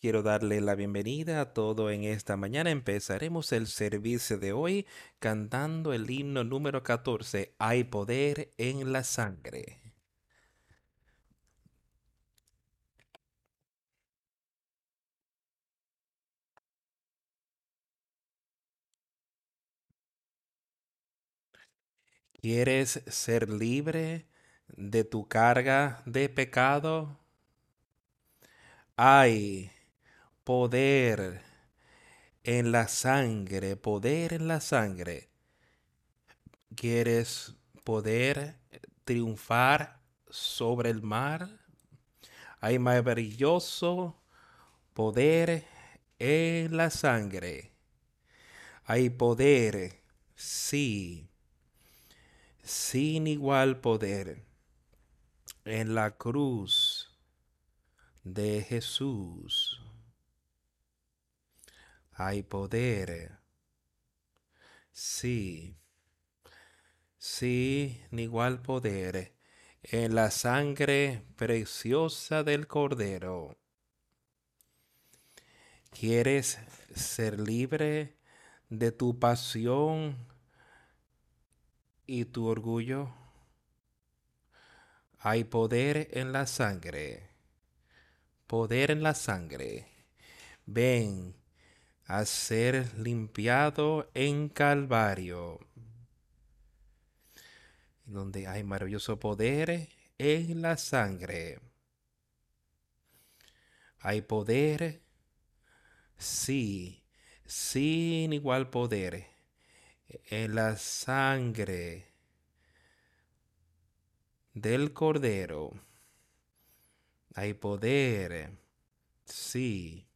Quiero darle la bienvenida a todo en esta mañana. Empezaremos el servicio de hoy cantando el himno número 14, Hay poder en la sangre. ¿Quieres ser libre de tu carga de pecado? Hay poder en la sangre, poder en la sangre. ¿Quieres poder triunfar sobre el mar? Hay maravilloso poder en la sangre. Hay poder, sí, sin igual poder en la cruz de Jesús. Hay poder, sí, sin igual poder en la sangre preciosa del Cordero. ¿Quieres ser libre de tu pasión y tu orgullo? Hay poder en la sangre, poder en la sangre. Ven a ser limpiado en Calvario, donde hay maravilloso poder en la sangre. Hay poder, sí, sin igual poder en la sangre del Cordero. Hay poder, sí,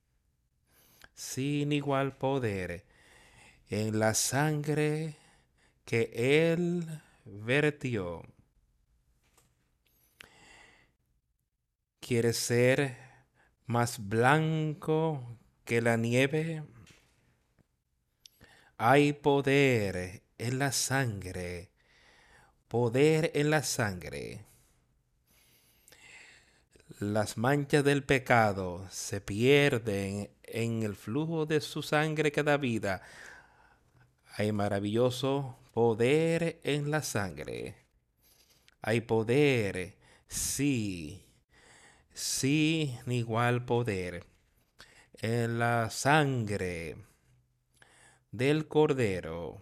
sin igual poder en la sangre que Él vertió. ¿Quiere ser más blanco que la nieve? Hay poder en la sangre, poder en la sangre. Las manchas del pecado se pierden en el flujo de su sangre que da vida. Hay maravilloso poder en la sangre. Hay poder, sí, sí, igual poder en la sangre del Cordero.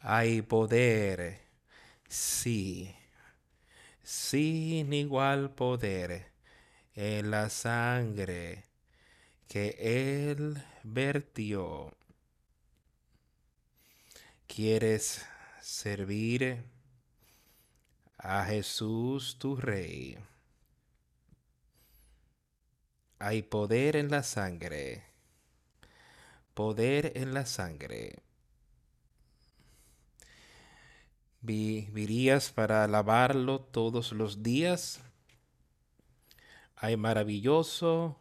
Hay poder, sí, sin igual poder en la sangre que Él vertió. ¿Quieres servir a Jesús tu Rey? Hay poder en la sangre poder en la sangre. ¿Vivirías para alabarlo todos los días? Hay maravilloso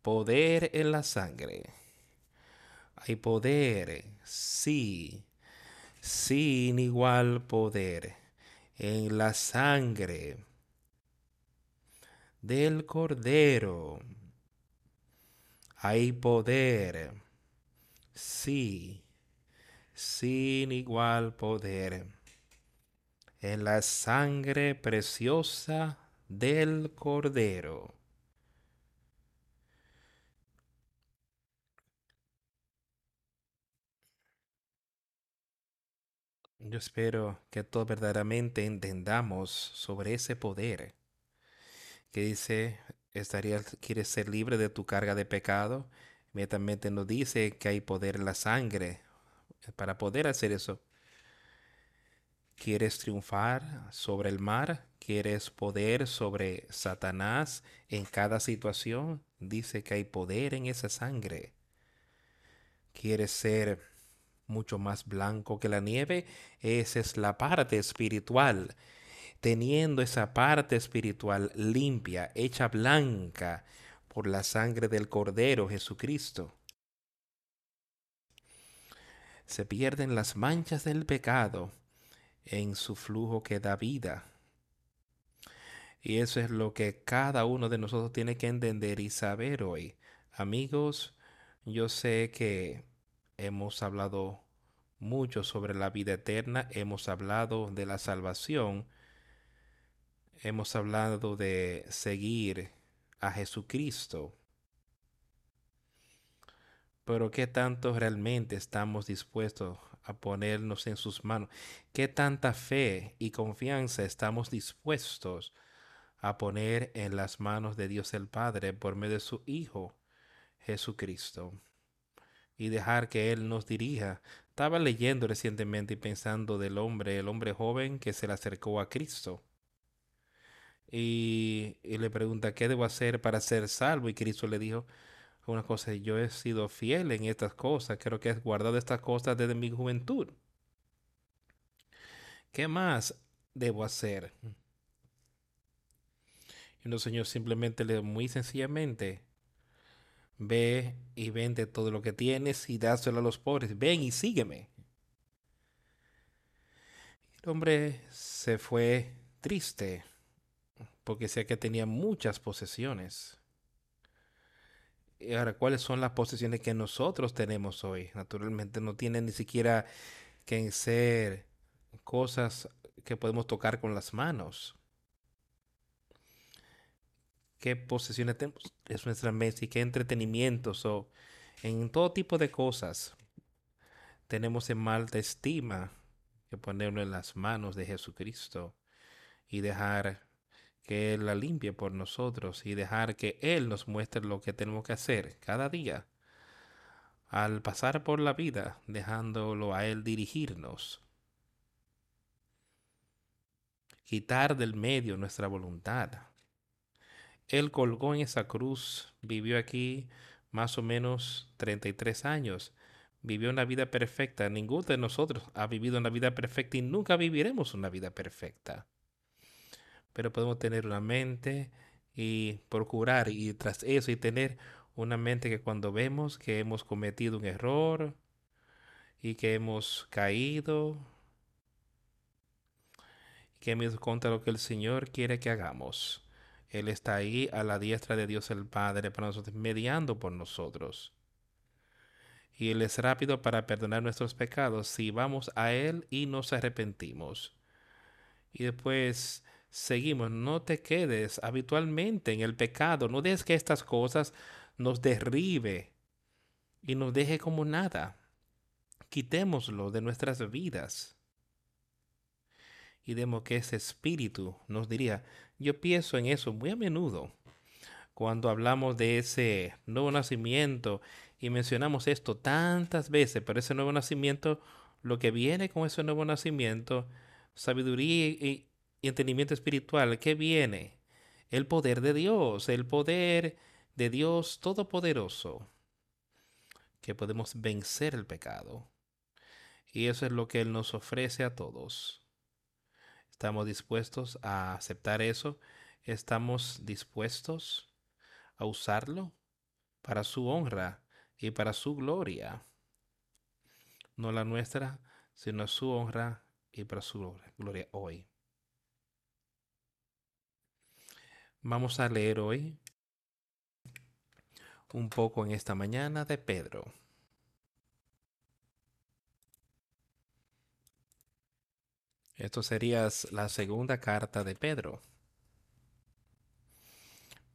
poder en la sangre. Hay poder, sí, sin igual poder en la sangre del Cordero. Hay poder sí, sin igual poder, en la sangre preciosa del Cordero. Yo espero que todos verdaderamente entendamos sobre ese poder que dice, estarías, quieres ser libre de tu carga de pecado, Inmediatamente nos dice que hay poder en la sangre para poder hacer eso. ¿Quieres triunfar sobre el mar? ¿Quieres poder sobre Satanás en cada situación? Dice que hay poder en esa sangre. ¿Quieres ser mucho más blanco que la nieve? Esa es la parte espiritual. Teniendo esa parte espiritual limpia, hecha blanca, por la sangre del Cordero Jesucristo. Se pierden las manchas del pecado en su flujo que da vida. Y eso es lo que cada uno de nosotros tiene que entender y saber hoy. Amigos, yo sé que hemos hablado mucho sobre la vida eterna, hemos hablado de la salvación, hemos hablado de seguir a Jesucristo. Pero ¿qué tanto realmente estamos dispuestos a ponernos en sus manos? ¿Qué tanta fe y confianza estamos dispuestos a poner en las manos de Dios el Padre por medio de su Hijo Jesucristo? Y dejar que Él nos dirija. Estaba leyendo recientemente y pensando del hombre, el hombre joven que se le acercó a Cristo. Y, le pregunta, ¿qué debo hacer para ser salvo? Y Cristo le dijo, una cosa, yo he sido fiel en estas cosas, creo que he guardado estas cosas desde mi juventud. ¿Qué más debo hacer? Y Señor simplemente le muy sencillamente, ve y vende todo lo que tienes y dáselo a los pobres. Ven y sígueme. El hombre se fue triste porque sé que tenía muchas posesiones. Y ahora, ¿cuáles son las posesiones que nosotros tenemos hoy? Naturalmente no tienen ni siquiera que ser cosas que podemos tocar con las manos. ¿Qué posesiones tenemos? Es nuestra mesa y qué entretenimientos o en todo tipo de cosas tenemos en malta estima que ponerlo en las manos de Jesucristo y dejar que Él la limpie por nosotros y dejar que Él nos muestre lo que tenemos que hacer cada día al pasar por la vida, dejándolo a Él dirigirnos. Quitar del medio nuestra voluntad. Él colgó en esa cruz, vivió aquí más o menos 33 años, vivió una vida perfecta. Ninguno de nosotros ha vivido una vida perfecta y nunca viviremos una vida perfecta pero podemos tener una mente y procurar y tras eso y tener una mente que cuando vemos que hemos cometido un error y que hemos caído que hemos contra lo que el Señor quiere que hagamos. Él está ahí a la diestra de Dios el Padre para nosotros, mediando por nosotros. Y Él es rápido para perdonar nuestros pecados si vamos a Él y nos arrepentimos. Y después seguimos. No te quedes habitualmente en el pecado. No dejes que estas cosas nos derribe y nos deje como nada. Quitémoslo de nuestras vidas. Y demos que ese espíritu nos diría, yo pienso en eso muy a menudo. Cuando hablamos de ese nuevo nacimiento y mencionamos esto tantas veces, pero ese nuevo nacimiento, lo que viene con ese nuevo nacimiento, sabiduría y, entendimiento espiritual, ¿qué viene? El poder de Dios, el poder de Dios Todopoderoso, que podemos vencer el pecado. Y eso es lo que Él nos ofrece a todos. ¿Estamos dispuestos a aceptar eso? ¿Estamos dispuestos a usarlo para su honra y para su gloria? No la nuestra, sino su honra y para su gloria hoy. Vamos a leer hoy un poco en esta mañana de Pedro. Esto sería la segunda carta de Pedro.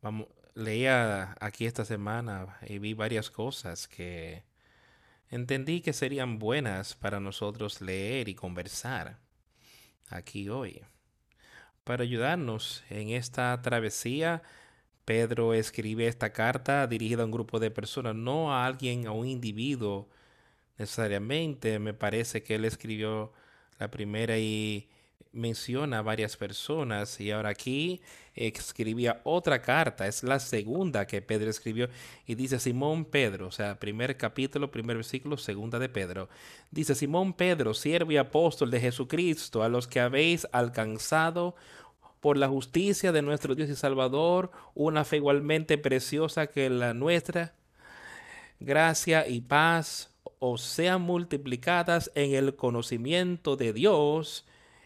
Vamos, leía aquí esta semana y vi varias cosas que entendí que serían buenas para nosotros leer y conversar aquí hoy. Para ayudarnos en esta travesía, Pedro escribe esta carta dirigida a un grupo de personas, no a alguien, a un individuo necesariamente. Me parece que él escribió la primera y menciona a varias personas y ahora aquí escribía otra carta, es la segunda que Pedro escribió y dice Simón Pedro, o sea, primer capítulo, primer versículo, segunda de Pedro. Dice Simón Pedro, siervo y apóstol de Jesucristo, a los que habéis alcanzado por la justicia de nuestro Dios y Salvador, una fe igualmente preciosa que la nuestra, gracia y paz os sean multiplicadas en el conocimiento de Dios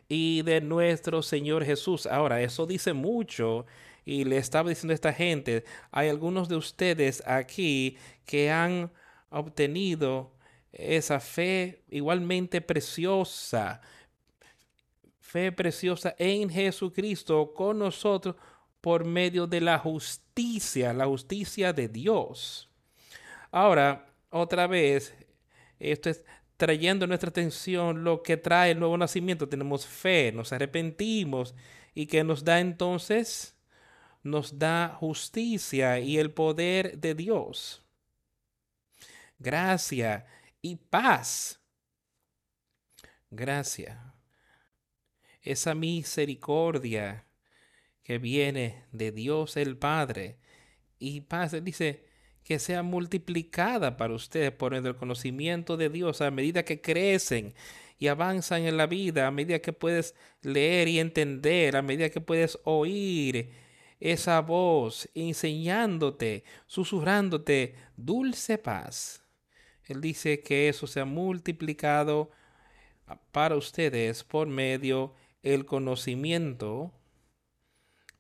y de nuestro Señor Jesús. Ahora, eso dice mucho y le estaba diciendo a esta gente, hay algunos de ustedes aquí que han obtenido esa fe igualmente preciosa, fe preciosa en Jesucristo con nosotros por medio de la justicia, la justicia de Dios. Ahora, otra vez, esto es trayendo nuestra atención lo que trae el nuevo nacimiento. Tenemos fe, nos arrepentimos y que nos da entonces, nos da justicia y el poder de Dios. Gracia y paz. Gracia. Esa misericordia que viene de Dios el Padre. Y paz, dice, que sea multiplicada para ustedes por el conocimiento de Dios a medida que crecen y avanzan en la vida, a medida que puedes leer y entender, a medida que puedes oír esa voz enseñándote, susurrándote dulce paz. Él dice que eso sea multiplicado para ustedes por medio el conocimiento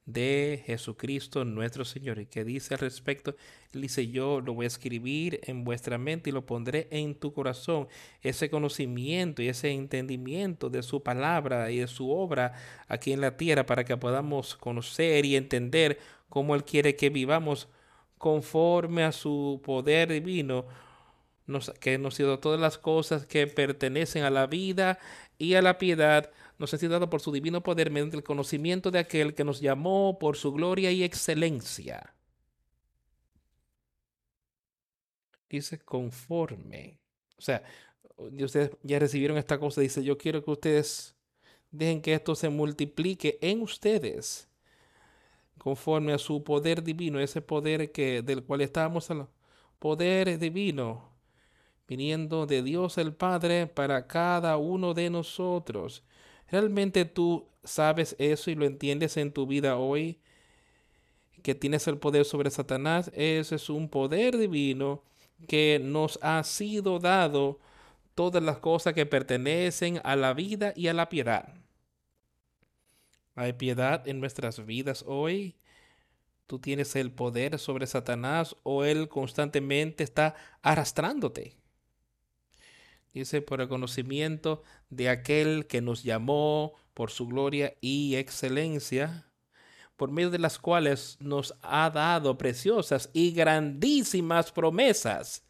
de Jesucristo nuestro Señor. ¿Y que dice al respecto? dice, yo lo voy a escribir en vuestra mente y lo pondré en tu corazón. Ese conocimiento y ese entendimiento de su palabra y de su obra aquí en la tierra para que podamos conocer y entender cómo Él quiere que vivamos conforme a su poder divino, nos, que nos dio todas las cosas que pertenecen a la vida y a la piedad nos ha sido dado por su divino poder mediante el conocimiento de aquel que nos llamó por su gloria y excelencia. Dice conforme. O sea, ustedes ya recibieron esta cosa. Dice, yo quiero que ustedes dejen que esto se multiplique en ustedes conforme a su poder divino, ese poder que del cual estábamos hablando. Poder divino viniendo de Dios el Padre para cada uno de nosotros. ¿Realmente tú sabes eso y lo entiendes en tu vida hoy? Que tienes el poder sobre Satanás. Ese es un poder divino que nos ha sido dado todas las cosas que pertenecen a la vida y a la piedad. Hay piedad en nuestras vidas hoy. Tú tienes el poder sobre Satanás o él constantemente está arrastrándote. Dice, por el conocimiento de aquel que nos llamó por su gloria y excelencia, por medio de las cuales nos ha dado preciosas y grandísimas promesas.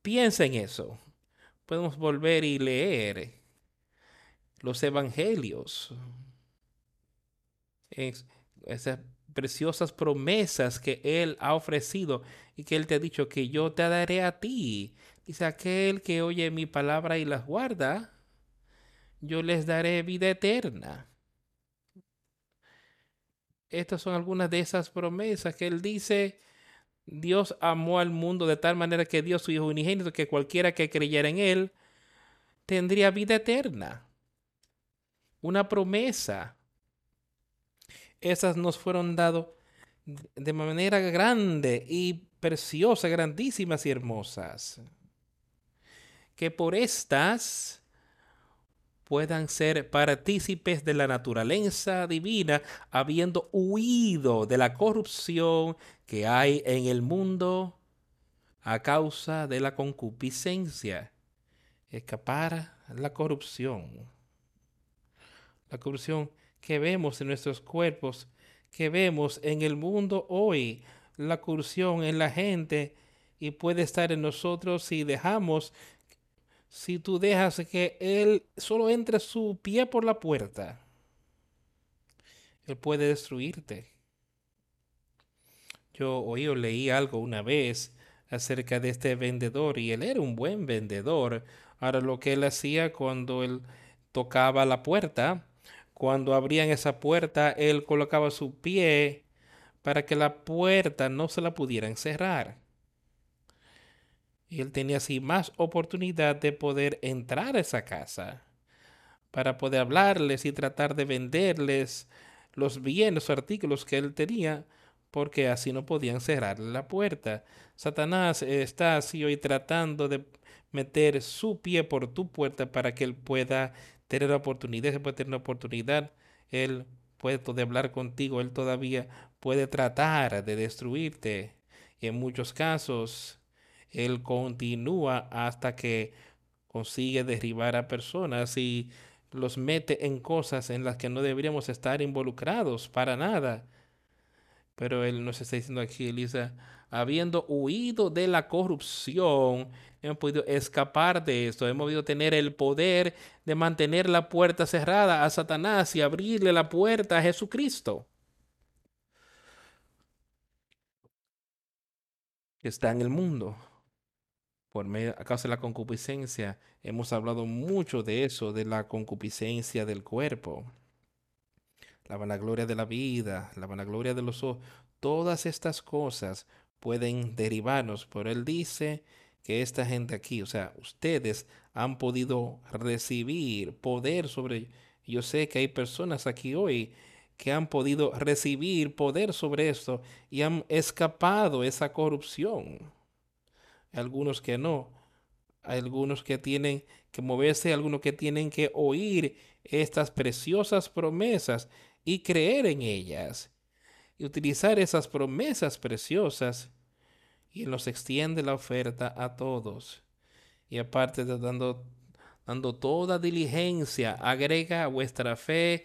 Piensa en eso. Podemos volver y leer los evangelios. Esas preciosas promesas que Él ha ofrecido y que Él te ha dicho que yo te daré a ti Dice aquel que oye mi palabra y las guarda, yo les daré vida eterna. Estas son algunas de esas promesas que él dice. Dios amó al mundo de tal manera que dio su Hijo unigénito que cualquiera que creyera en él tendría vida eterna. Una promesa. Esas nos fueron dadas de manera grande y preciosa, grandísimas y hermosas que por estas puedan ser partícipes de la naturaleza divina, habiendo huido de la corrupción que hay en el mundo a causa de la concupiscencia. Escapar la corrupción. La corrupción que vemos en nuestros cuerpos, que vemos en el mundo hoy, la corrupción en la gente y puede estar en nosotros si dejamos si tú dejas que Él solo entre su pie por la puerta, Él puede destruirte. Yo oí o leí algo una vez acerca de este vendedor y él era un buen vendedor. Ahora lo que él hacía cuando él tocaba la puerta, cuando abrían esa puerta, él colocaba su pie para que la puerta no se la pudieran cerrar. Y él tenía así más oportunidad de poder entrar a esa casa para poder hablarles y tratar de venderles los bienes, los artículos que él tenía, porque así no podían cerrarle la puerta. Satanás está así hoy tratando de meter su pie por tu puerta para que él pueda tener oportunidad, se puede tener oportunidad, Él puede hablar contigo, Él todavía puede tratar de destruirte. Y en muchos casos, Él continúa hasta que consigue derribar a personas y los mete en cosas en las que no deberíamos estar involucrados para nada. Pero Él nos está diciendo aquí, Elisa, habiendo huido de la corrupción, hemos podido escapar de esto, hemos podido tener el poder de mantener la puerta cerrada a Satanás y abrirle la puerta a Jesucristo. está en el mundo por a causa de la concupiscencia. Hemos hablado mucho de eso, de la concupiscencia del cuerpo, la vanagloria de la vida, la vanagloria de los ojos. Todas estas cosas pueden derivarnos, pero él dice que esta gente aquí, o sea, ustedes han podido recibir poder sobre... Yo sé que hay personas aquí hoy que han podido recibir poder sobre esto y han escapado esa corrupción. Algunos que no. Algunos que tienen que moverse, algunos que tienen que oír estas preciosas promesas y creer en ellas. Y utilizar esas promesas preciosas y nos extiende la oferta a todos. Y aparte de dando, dando toda diligencia, agrega vuestra fe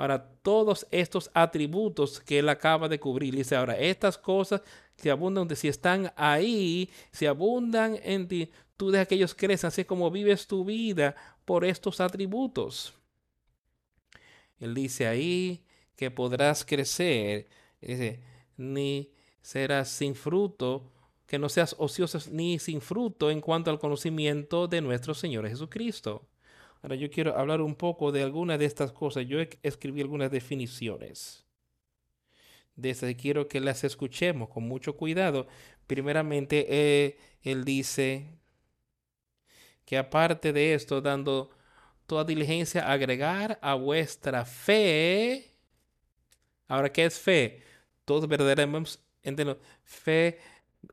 Ahora, todos estos atributos que él acaba de cubrir, dice ahora, estas cosas que abundan, si están ahí, si abundan en ti, tú dejas que ellos crezcan, así como vives tu vida por estos atributos. Él dice ahí, que podrás crecer, dice, ni serás sin fruto, que no seas ocioso ni sin fruto en cuanto al conocimiento de nuestro Señor Jesucristo. Ahora yo quiero hablar un poco de algunas de estas cosas. Yo escribí algunas definiciones. Desde quiero que las escuchemos con mucho cuidado. Primeramente, eh, él dice que aparte de esto, dando toda diligencia, agregar a vuestra fe Ahora, ¿qué es fe? Todos verdaderamente Fe,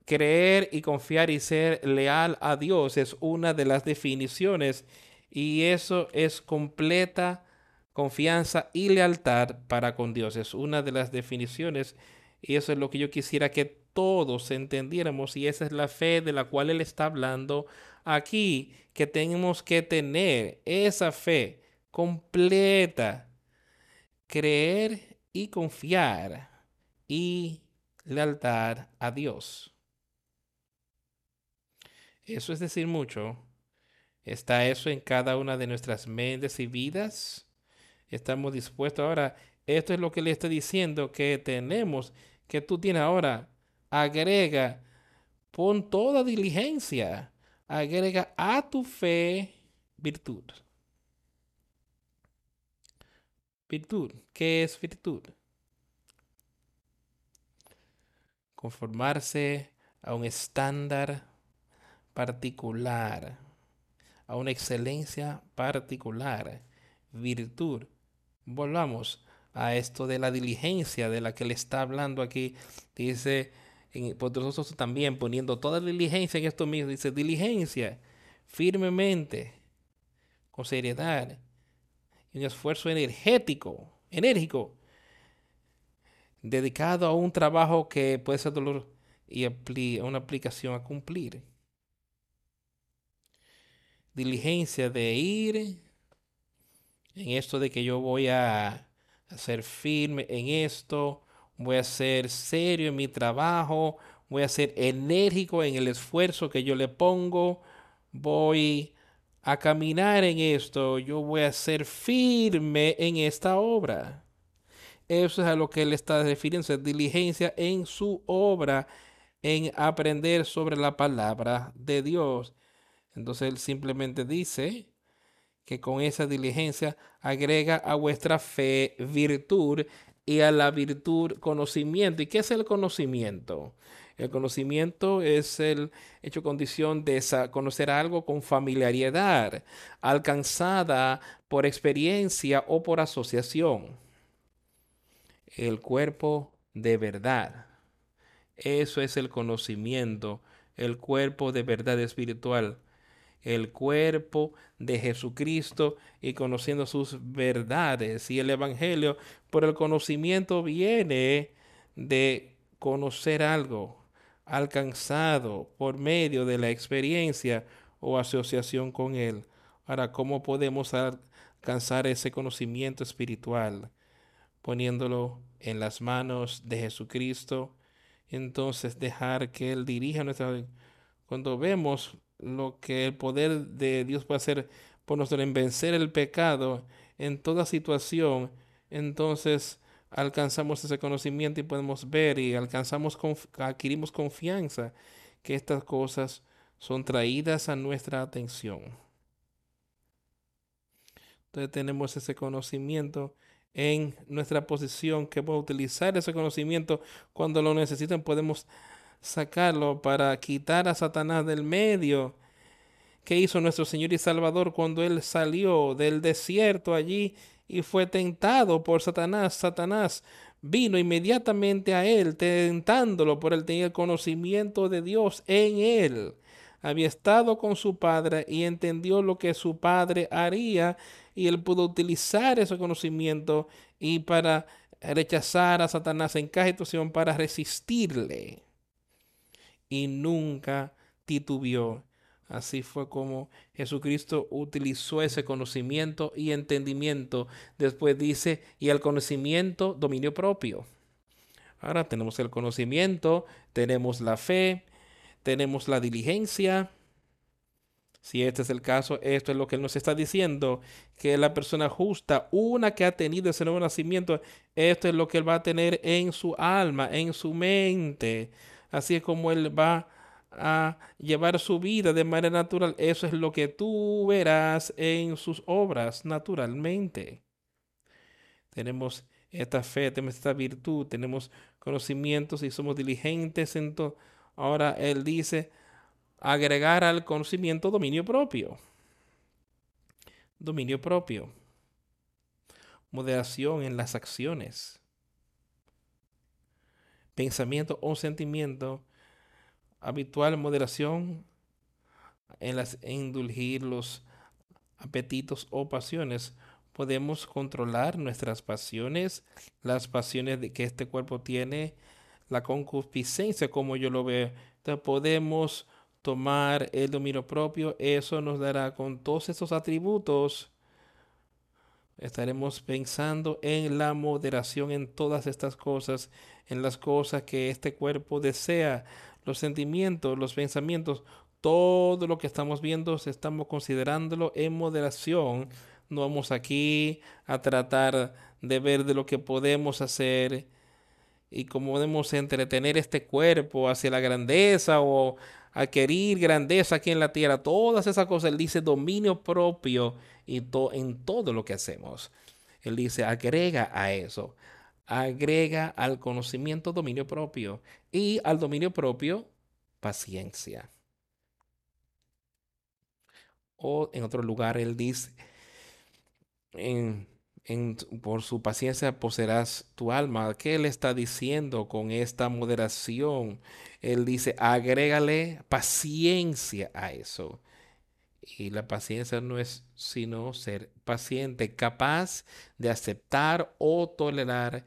creer y confiar y ser leal a Dios es una de las definiciones y eso es completa confianza y lealtad para con Dios. Es una de las definiciones y eso es lo que yo quisiera que todos entendiéramos y esa es la fe de la cual Él está hablando aquí, que tenemos que tener esa fe completa, creer y confiar y lealtad a Dios. Eso es decir mucho. ¿Está eso en cada una de nuestras mentes y vidas? Estamos dispuestos ahora. Esto es lo que le estoy diciendo que tenemos, que tú tienes ahora. Agrega, pon toda diligencia. Agrega a tu fe virtud. Virtud. ¿Qué es virtud? Conformarse a un estándar particular, a una excelencia particular. Virtud. Volvamos a esto de la diligencia de la que le está hablando aquí. Dice, por nosotros también poniendo toda diligencia en esto mismo, dice diligencia firmemente, con seriedad un esfuerzo energético, enérgico, dedicado a un trabajo que puede ser dolor y una aplicación a cumplir. Diligencia de ir en esto de que yo voy a, ser firme en esto, voy a ser serio en mi trabajo, voy a ser enérgico en el esfuerzo que yo le pongo, voy a caminar en esto, yo voy a ser firme en esta obra. Eso es a lo que él está refiriendo, diligencia en su obra, en aprender sobre la palabra de Dios. Entonces él simplemente dice que con esa diligencia agrega a vuestra fe virtud y a la virtud conocimiento. ¿Y qué es el conocimiento? El conocimiento es el hecho condición de conocer algo con familiaridad, alcanzada por experiencia o por asociación. El cuerpo de verdad. Eso es el conocimiento, el cuerpo de verdad espiritual, el cuerpo de Jesucristo y conociendo sus verdades. Y el Evangelio, por el conocimiento viene de conocer algo, alcanzado por medio de la experiencia o asociación con Él. Ahora, ¿cómo podemos alcanzar ese conocimiento espiritual? Poniéndolo en las manos de Jesucristo. Entonces, dejar que Él dirija nuestra. Cuando vemos lo que el poder de Dios puede hacer por nosotros en vencer el pecado en toda situación, entonces alcanzamos ese conocimiento y podemos ver y alcanzamos, adquirimos confianza que estas cosas son traídas a nuestra atención. Entonces tenemos ese conocimiento en nuestra posición que podemos utilizar ese conocimiento cuando lo necesiten podemos sacarlo para quitar a Satanás del medio. ¿Qué hizo nuestro Señor y Salvador cuando Él salió del desierto allí y fue tentado por Satanás. Satanás vino inmediatamente a él, tentándolo por él tenía el conocimiento de Dios en él. Había estado con su padre y entendió lo que su padre haría y él pudo utilizar ese conocimiento y para rechazar a Satanás en cada situación para resistirle. Y nunca titubeó Así fue como Jesucristo utilizó ese conocimiento y entendimiento. Después dice, y el conocimiento, dominio propio. Ahora tenemos el conocimiento, tenemos la fe, tenemos la diligencia. Si este es el caso, esto es lo que Él nos está diciendo, que la persona justa, una que ha tenido ese nuevo nacimiento, esto es lo que Él va a tener en su alma, en su mente. Así es como Él va a llevar su vida de manera natural, eso es lo que tú verás en sus obras naturalmente. Tenemos esta fe, tenemos esta virtud, tenemos conocimientos y somos diligentes en. Ahora él dice agregar al conocimiento dominio propio. Dominio propio. Moderación en las acciones. Pensamiento o sentimiento habitual moderación en las indulgir los apetitos o pasiones. Podemos controlar nuestras pasiones, las pasiones de que este cuerpo tiene, la concupiscencia como yo lo veo. Podemos tomar el dominio propio. Eso nos dará con todos esos atributos. Estaremos pensando en la moderación en todas estas cosas, en las cosas que este cuerpo desea los sentimientos, los pensamientos, todo lo que estamos viendo, estamos considerándolo en moderación. No vamos aquí a tratar de ver de lo que podemos hacer y cómo podemos entretener este cuerpo hacia la grandeza o adquirir grandeza aquí en la tierra. Todas esas cosas, él dice dominio propio y en todo lo que hacemos. Él dice, agrega a eso agrega al conocimiento dominio propio y al dominio propio paciencia. O en otro lugar él dice, en, por su paciencia poseerás tu alma. ¿Qué él está diciendo con esta moderación? Él dice, agrégale paciencia a eso. Y la paciencia no es sino ser paciente, capaz de aceptar o tolerar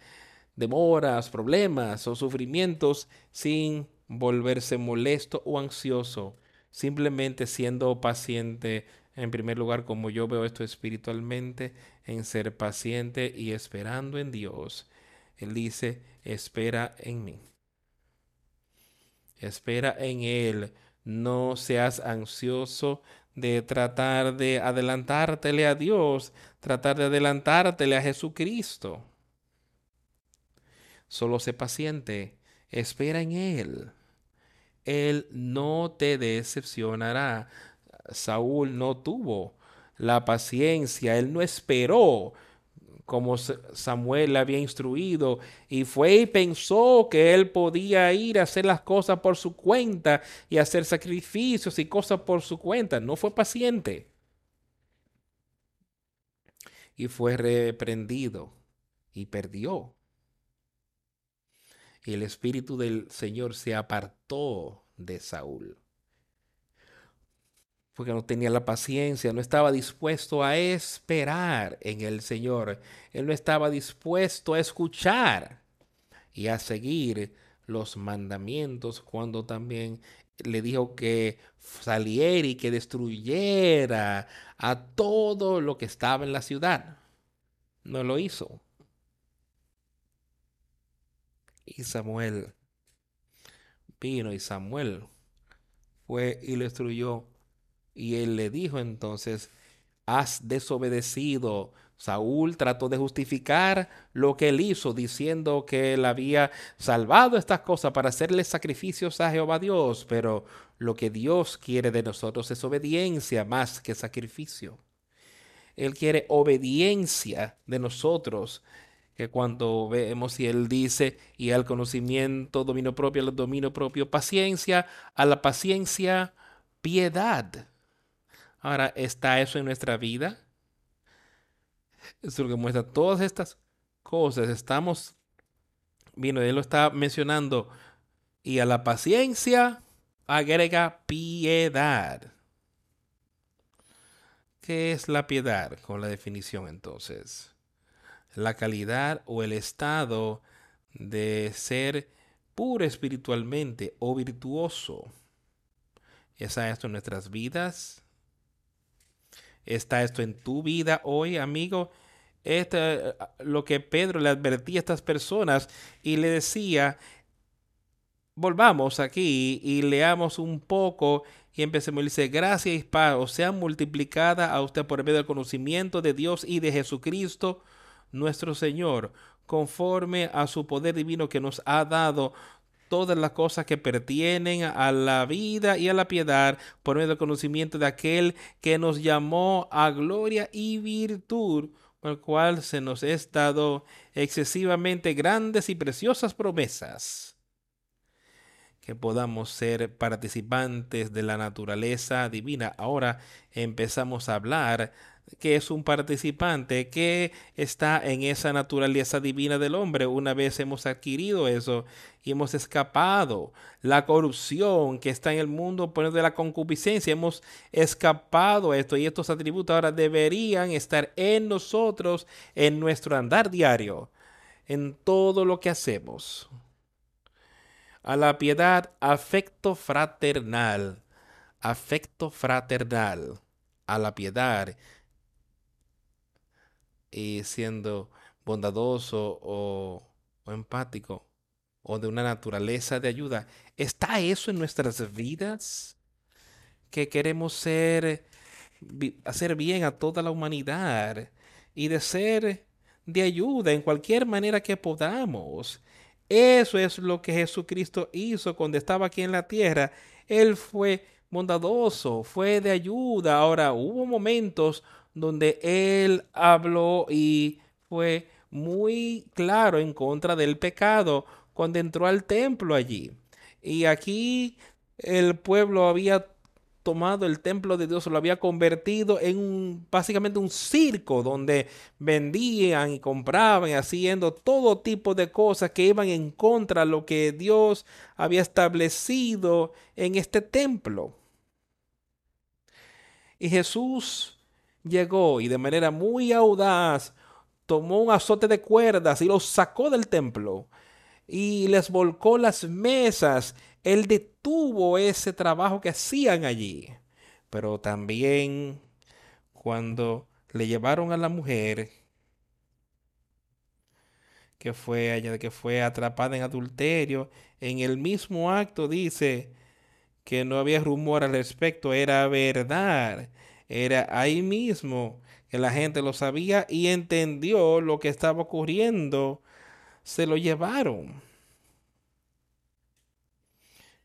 demoras, problemas o sufrimientos sin volverse molesto o ansioso, simplemente siendo paciente en primer lugar, como yo veo esto espiritualmente, en ser paciente y esperando en Dios. Él dice, espera en mí. Espera en Él. No seas ansioso de tratar de adelantártele a Dios, tratar de adelantártele a Jesucristo. Solo sé paciente, espera en Él. Él no te decepcionará. Saúl no tuvo la paciencia. Él no esperó como Samuel había instruido, y fue y pensó que él podía ir a hacer las cosas por su cuenta y hacer sacrificios y cosas por su cuenta. No fue paciente. Y fue reprendido y perdió. Y el espíritu del Señor se apartó de Saúl porque no tenía la paciencia, no estaba dispuesto a esperar en el Señor, él no estaba dispuesto a escuchar y a seguir los mandamientos cuando también le dijo que saliera y que destruyera a todo lo que estaba en la ciudad. No lo hizo. Y Samuel vino y Samuel fue y lo destruyó y él le dijo entonces, has desobedecido. Saúl trató de justificar lo que él hizo, diciendo que él había salvado estas cosas para hacerle sacrificios a Jehová Dios, pero lo que Dios quiere de nosotros es obediencia más que sacrificio. Él quiere obediencia de nosotros, que cuando vemos y él dice, y al conocimiento, dominio propio, al dominio propio, paciencia, a la paciencia, piedad Ahora, ¿está eso en nuestra vida? Eso es lo que muestra todas estas cosas. Estamos, viendo, él lo está mencionando. Y a la paciencia agrega piedad. ¿Qué es la piedad? Con la definición entonces. La calidad o el estado de ser puro espiritualmente o virtuoso. ¿Es esto en nuestras vidas? ¿Está esto en tu vida hoy, amigo? Esto, eh, lo que Pedro le advertía a estas personas y le decía, volvamos aquí y leamos un poco y empecemos. Dice, gracias y paz o sea multiplicada a usted por medio del conocimiento de Dios y de Jesucristo, nuestro Señor, conforme a su poder divino que nos ha dado todas las cosas que pertienen a la vida y a la piedad por medio del conocimiento de aquel que nos llamó a gloria y virtud, por el cual se nos es dado excesivamente grandes y preciosas promesas que podamos ser participantes de la naturaleza divina. Ahora empezamos a hablar que es un participante que está en esa naturaleza divina del hombre. Una vez hemos adquirido eso y hemos escapado la corrupción que está en el mundo por de la concupiscencia, hemos escapado esto y estos atributos ahora deberían estar en nosotros, en nuestro andar diario, en todo lo que hacemos. A la piedad, afecto fraternal, afecto fraternal, a la piedad y siendo bondadoso o, empático o de una naturaleza de ayuda. ¿Está eso en nuestras vidas? Que queremos ser, hacer bien a toda la humanidad y de ser de ayuda en cualquier manera que podamos. Eso es lo que Jesucristo hizo cuando estaba aquí en la tierra. Él fue bondadoso, fue de ayuda. Ahora, hubo momentos donde él habló y fue muy claro en contra del pecado cuando entró al templo allí. Y aquí el pueblo había tomado el templo de Dios, lo había convertido en un, básicamente un circo donde vendían y compraban, haciendo todo tipo de cosas que iban en contra de lo que Dios había establecido en este templo. Y Jesús llegó y de manera muy audaz tomó un azote de cuerdas y los sacó del templo y les volcó las mesas. Él detuvo ese trabajo que hacían allí. Pero también cuando le llevaron a la mujer que fue allá, que fue atrapada en adulterio, en el mismo acto dice que no había rumor al respecto, era verdad. Era ahí mismo que la gente lo sabía y entendió lo que estaba ocurriendo. Se lo llevaron.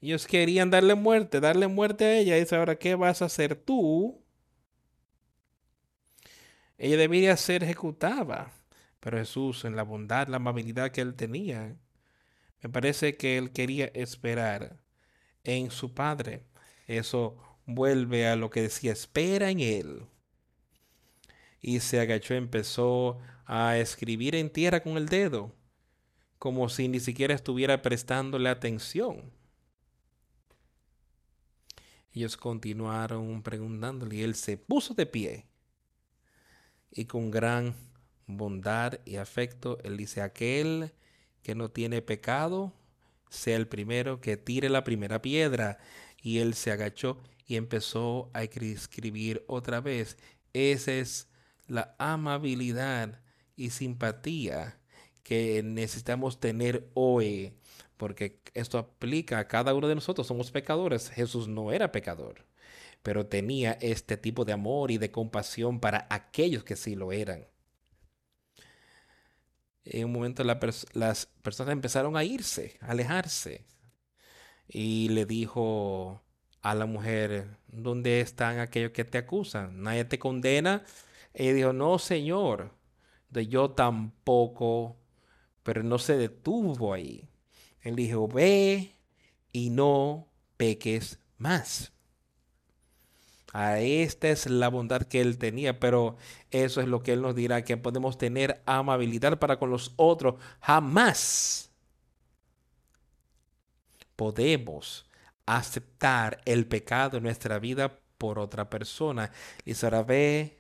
Ellos querían darle muerte, darle muerte a ella. Y dice, ahora, ¿qué vas a hacer tú? ella debería ser ejecutada. Pero Jesús, en la bondad, la amabilidad que él tenía, me parece que él quería esperar en su Padre. Eso vuelve a lo que decía, espera en él. Y se agachó, empezó a escribir en tierra con el dedo, como si ni siquiera estuviera prestándole atención. Ellos continuaron preguntándole y él se puso de pie y con gran bondad y afecto, él dice, aquel que no tiene pecado, sea el primero que tire la primera piedra. Y él se agachó y empezó a escribir otra vez. Esa es la amabilidad y simpatía que necesitamos tener hoy, porque esto aplica a cada uno de nosotros. Somos pecadores. Jesús no era pecador, pero tenía este tipo de amor y de compasión para aquellos que sí lo eran. En un momento las personas empezaron a irse, a alejarse. Y le dijo a la mujer, ¿dónde están aquellos que te acusan? ¿Nadie te condena? Ella dijo, no, Señor, de yo tampoco, pero no se detuvo ahí. Él dijo, ve y no peques más. A esta es la bondad que él tenía, pero eso es lo que él nos dirá, que podemos tener amabilidad para con los otros. Jamás podemos aceptar el pecado en nuestra vida por otra persona. Y ahora ve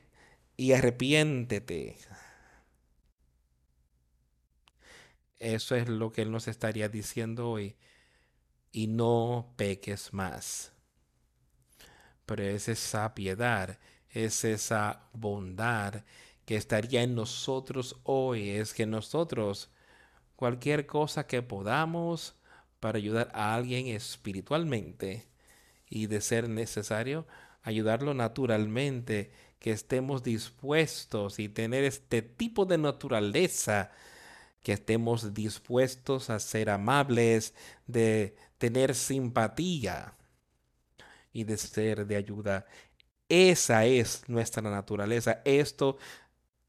y arrepiéntete. Eso es lo que Él nos estaría diciendo hoy. Y no peques más. Pero es esa piedad, es esa bondad que estaría en nosotros hoy. Es que nosotros, cualquier cosa que podamos para ayudar a alguien espiritualmente y de ser necesario, ayudarlo naturalmente, que estemos dispuestos y tener este tipo de naturaleza que estemos dispuestos a ser amables, de tener simpatía y de ser de ayuda. Esa es nuestra naturaleza. Esto,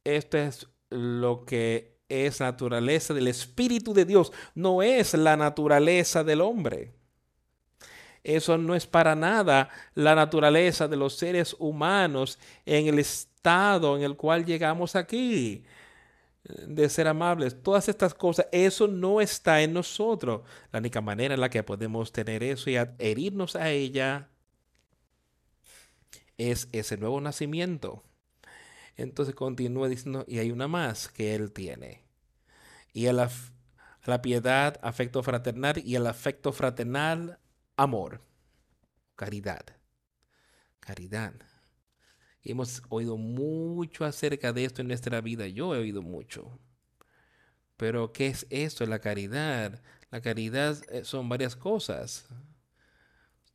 esto es lo que es naturaleza del Espíritu de Dios. No es la naturaleza del hombre. Eso no es para nada la naturaleza de los seres humanos en el estado en el cual llegamos aquí de ser amables, todas estas cosas, eso no está en nosotros. La única manera en la que podemos tener eso y adherirnos a ella es ese nuevo nacimiento. Entonces continúa diciendo, y hay una más que él tiene. Y a la, la piedad, afecto fraternal, y el afecto fraternal, amor, caridad. Caridad hemos oído mucho acerca de esto en nuestra vida. Yo he oído mucho. Pero ¿qué es esto? La caridad. La caridad eh, son varias cosas.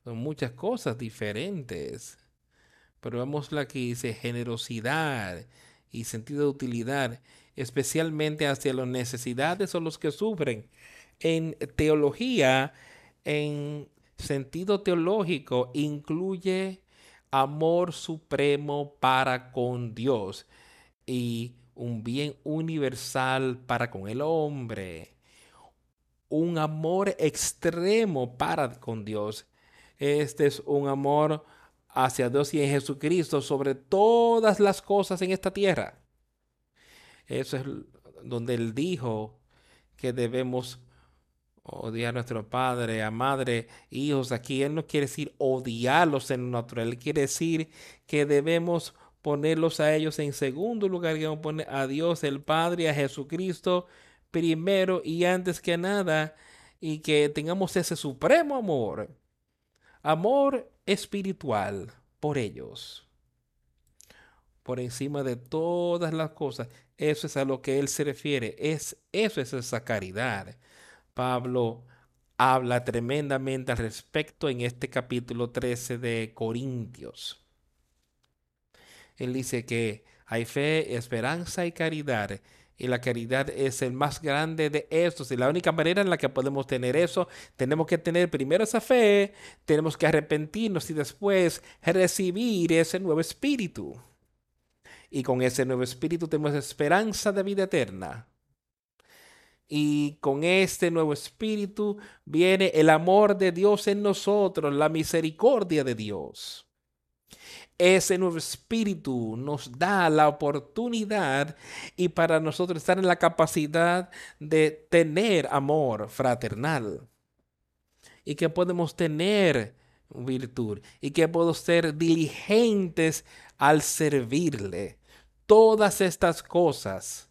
Son muchas cosas diferentes. Pero vamos la que dice generosidad y sentido de utilidad, especialmente hacia las necesidades o los que sufren. En teología, en sentido teológico, incluye amor supremo para con Dios y un bien universal para con el hombre. Un amor extremo para con Dios. Este es un amor hacia Dios y en Jesucristo sobre todas las cosas en esta tierra. Eso es donde Él dijo que debemos odiar a nuestro padre, a madre, hijos. Aquí Él no quiere decir odiarlos en lo natural, Él quiere decir que debemos ponerlos a ellos en segundo lugar, que debemos poner a Dios el Padre, a Jesucristo primero y antes que nada, y que tengamos ese supremo amor, amor espiritual por ellos, por encima de todas las cosas. Eso es a lo que Él se refiere, es, eso es esa caridad. Pablo habla tremendamente al respecto en este capítulo 13 de Corintios. Él dice que hay fe, esperanza y caridad. Y la caridad es el más grande de estos. Y la única manera en la que podemos tener eso, tenemos que tener primero esa fe, tenemos que arrepentirnos y después recibir ese nuevo espíritu. Y con ese nuevo espíritu tenemos esperanza de vida eterna. Y con este nuevo espíritu viene el amor de Dios en nosotros, la misericordia de Dios. Ese nuevo espíritu nos da la oportunidad y para nosotros estar en la capacidad de tener amor fraternal. Y que podemos tener virtud y que podemos ser diligentes al servirle. Todas estas cosas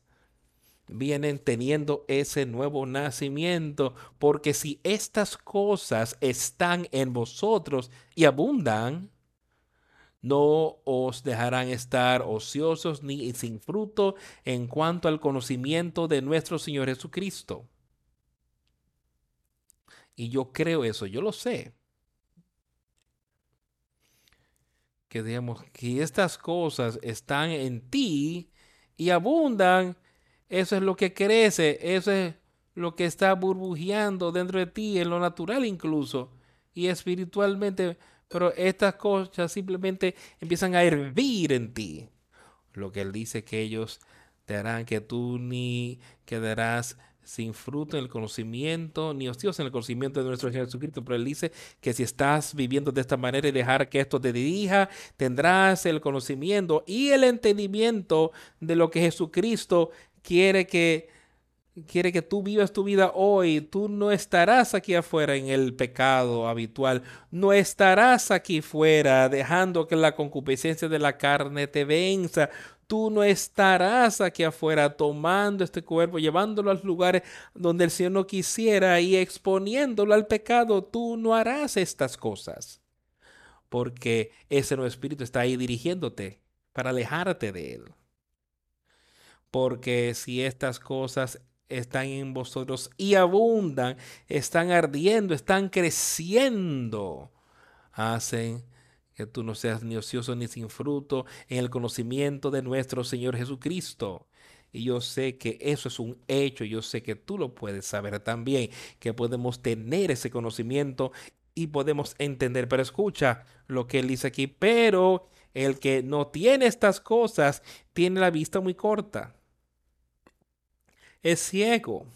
vienen teniendo ese nuevo nacimiento, porque si estas cosas están en vosotros y abundan, no os dejarán estar ociosos ni sin fruto en cuanto al conocimiento de nuestro Señor Jesucristo. Y yo creo eso, yo lo sé. Que digamos que estas cosas están en ti y abundan eso es lo que crece, eso es lo que está burbujeando dentro de ti, en lo natural incluso, y espiritualmente. Pero estas cosas simplemente empiezan a hervir en ti. Lo que él dice que ellos te harán que tú ni quedarás sin fruto en el conocimiento, ni ocioso en el conocimiento de nuestro Señor Jesucristo. Pero él dice que si estás viviendo de esta manera y dejar que esto te dirija, tendrás el conocimiento y el entendimiento de lo que Jesucristo quiere que quiere que tú vivas tu vida hoy. Tú no estarás aquí afuera en el pecado habitual. No estarás aquí fuera dejando que la concupiscencia de la carne te venza. Tú no estarás aquí afuera tomando este cuerpo, llevándolo a los lugares donde el Señor no quisiera y exponiéndolo al pecado. Tú no harás estas cosas. Porque ese nuevo espíritu está ahí dirigiéndote para alejarte de él porque si estas cosas están en vosotros y abundan, están ardiendo, están creciendo, hacen que tú no seas ni ocioso ni sin fruto en el conocimiento de nuestro Señor Jesucristo. Y yo sé que eso es un hecho, yo sé que tú lo puedes saber también, que podemos tener ese conocimiento y podemos entender. Pero escucha lo que él dice aquí, pero el que no tiene estas cosas tiene la vista muy corta es ciego,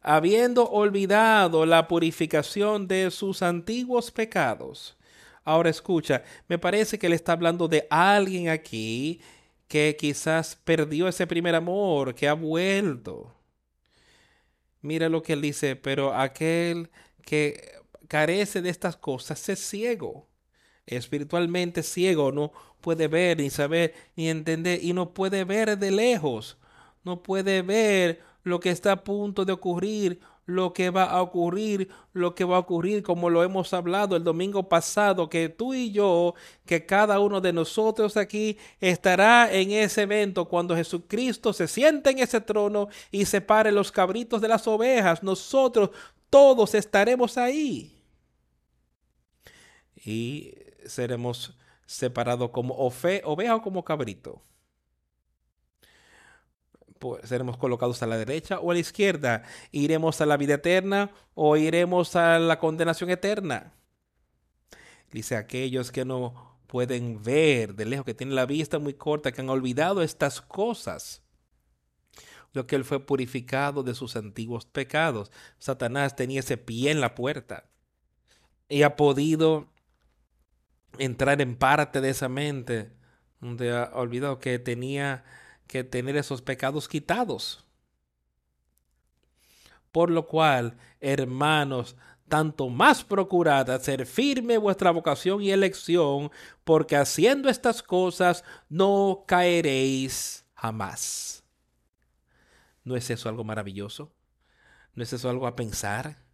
habiendo olvidado la purificación de sus antiguos pecados. Ahora escucha, me parece que él está hablando de alguien aquí que quizás perdió ese primer amor, que ha vuelto. Mira lo que él dice, pero aquel que carece de estas cosas es ciego, espiritualmente ciego, no puede ver, ni saber, ni entender, y no puede ver de lejos no puede ver lo que está a punto de ocurrir, lo que va a ocurrir, lo que va a ocurrir, como lo hemos hablado el domingo pasado, que tú y yo, que cada uno de nosotros aquí estará en ese evento cuando Jesucristo se siente en ese trono y separe los cabritos de las ovejas. Nosotros todos estaremos ahí. Y seremos separados como oveja o como cabrito seremos colocados a la derecha o a la izquierda. Iremos a la vida eterna o iremos a la condenación eterna. Dice aquellos que no pueden ver de lejos, que tienen la vista muy corta, que han olvidado estas cosas. Lo que él fue purificado de sus antiguos pecados. Satanás tenía ese pie en la puerta y ha podido entrar en parte de esa mente donde ha olvidado que tenía que tener esos pecados quitados. Por lo cual, hermanos, tanto más procurad hacer firme vuestra vocación y elección, porque haciendo estas cosas no caeréis jamás. ¿No es eso algo maravilloso? ¿No es eso algo a pensar?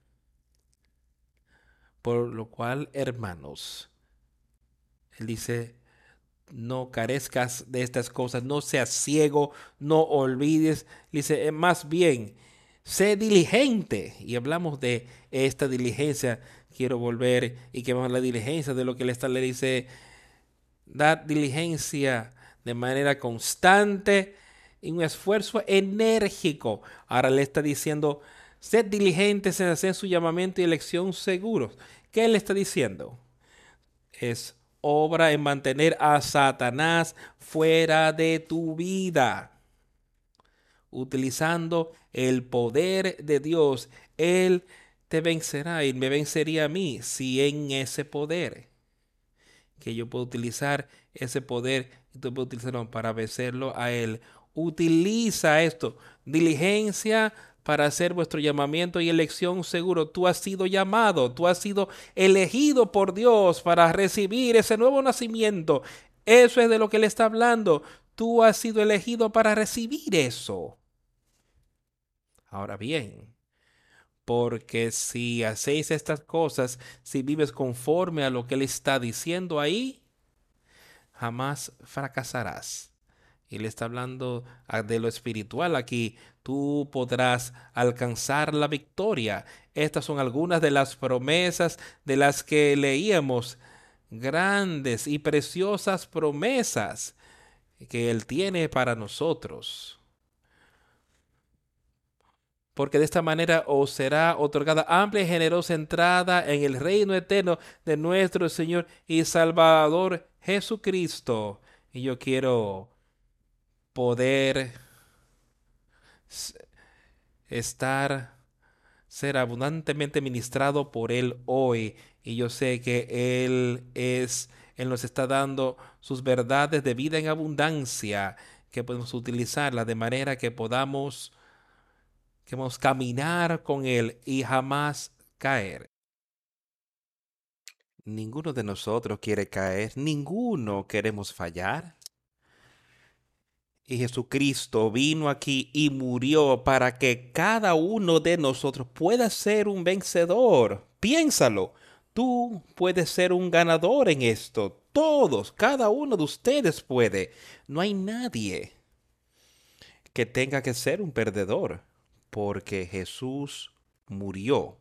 Por lo cual, hermanos, él dice, no carezcas de estas cosas, no seas ciego, no olvides. Dice, eh, más bien, sé diligente. Y hablamos de esta diligencia. Quiero volver y que vamos a la diligencia de lo que le está le dice, dar diligencia de manera constante y un esfuerzo enérgico. Ahora le está diciendo, sed diligentes en hacer su llamamiento y elección seguros. ¿Qué le está diciendo? Es obra en mantener a Satanás fuera de tu vida. Utilizando el poder de Dios, Él te vencerá y me vencería a mí si en ese poder que yo puedo utilizar ese poder y tú puedes utilizarlo para vencerlo a Él. Utiliza esto, diligencia para hacer vuestro llamamiento y elección seguro. Tú has sido llamado, tú has sido elegido por Dios para recibir ese nuevo nacimiento. Eso es de lo que le está hablando. Tú has sido elegido para recibir eso. Ahora bien, porque si hacéis estas cosas, si vives conforme a lo que Él está diciendo ahí, jamás fracasarás. Le está hablando ah, de lo espiritual aquí. Tú podrás alcanzar la victoria. Estas son algunas de las promesas de las que leíamos. Grandes y preciosas promesas que Él tiene para nosotros porque de esta manera os será otorgada amplia y generosa entrada en el reino eterno de nuestro Señor y Salvador Jesucristo. Y yo quiero poder estar, ser abundantemente ministrado por Él hoy. Y yo sé que Él es, Él nos está dando sus verdades de vida en abundancia, que podemos utilizarla de manera que podamos Queremos caminar con Él y jamás caer. Ninguno de nosotros quiere caer, ninguno queremos fallar. Y Jesucristo vino aquí y murió para que cada uno de nosotros pueda ser un vencedor. Piénsalo, tú puedes ser un ganador en esto. Todos, cada uno de ustedes puede. No hay nadie que tenga que ser un perdedor porque Jesús murió.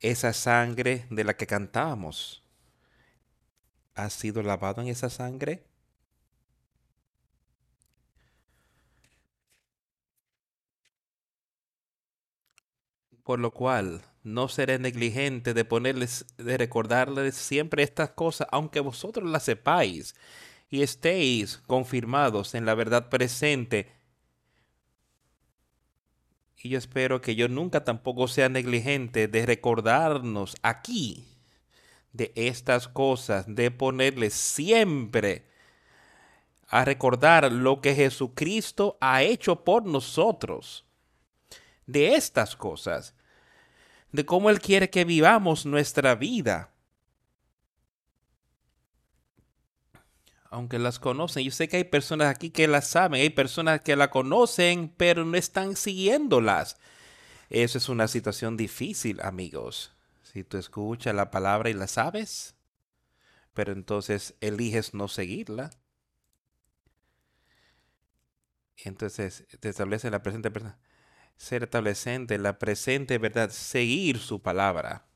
Esa sangre de la que cantamos, ¿ha sido lavado en esa sangre? Por lo cual, no seré negligente de ponerles, de recordarles siempre estas cosas, aunque vosotros las sepáis y estéis confirmados en la verdad presente. Y yo espero que yo nunca tampoco sea negligente de recordarnos aquí de estas cosas, de ponerle siempre a recordar lo que Jesucristo ha hecho por nosotros, de estas cosas, de cómo Él quiere que vivamos nuestra vida. aunque las conocen. Yo sé que hay personas aquí que las saben, hay personas que la conocen, pero no están siguiéndolas. Eso es una situación difícil, amigos. Si tú escuchas la palabra y la sabes, pero entonces eliges no seguirla. Entonces te establece la presente verdad. Ser establecente, la presente verdad, seguir su palabra.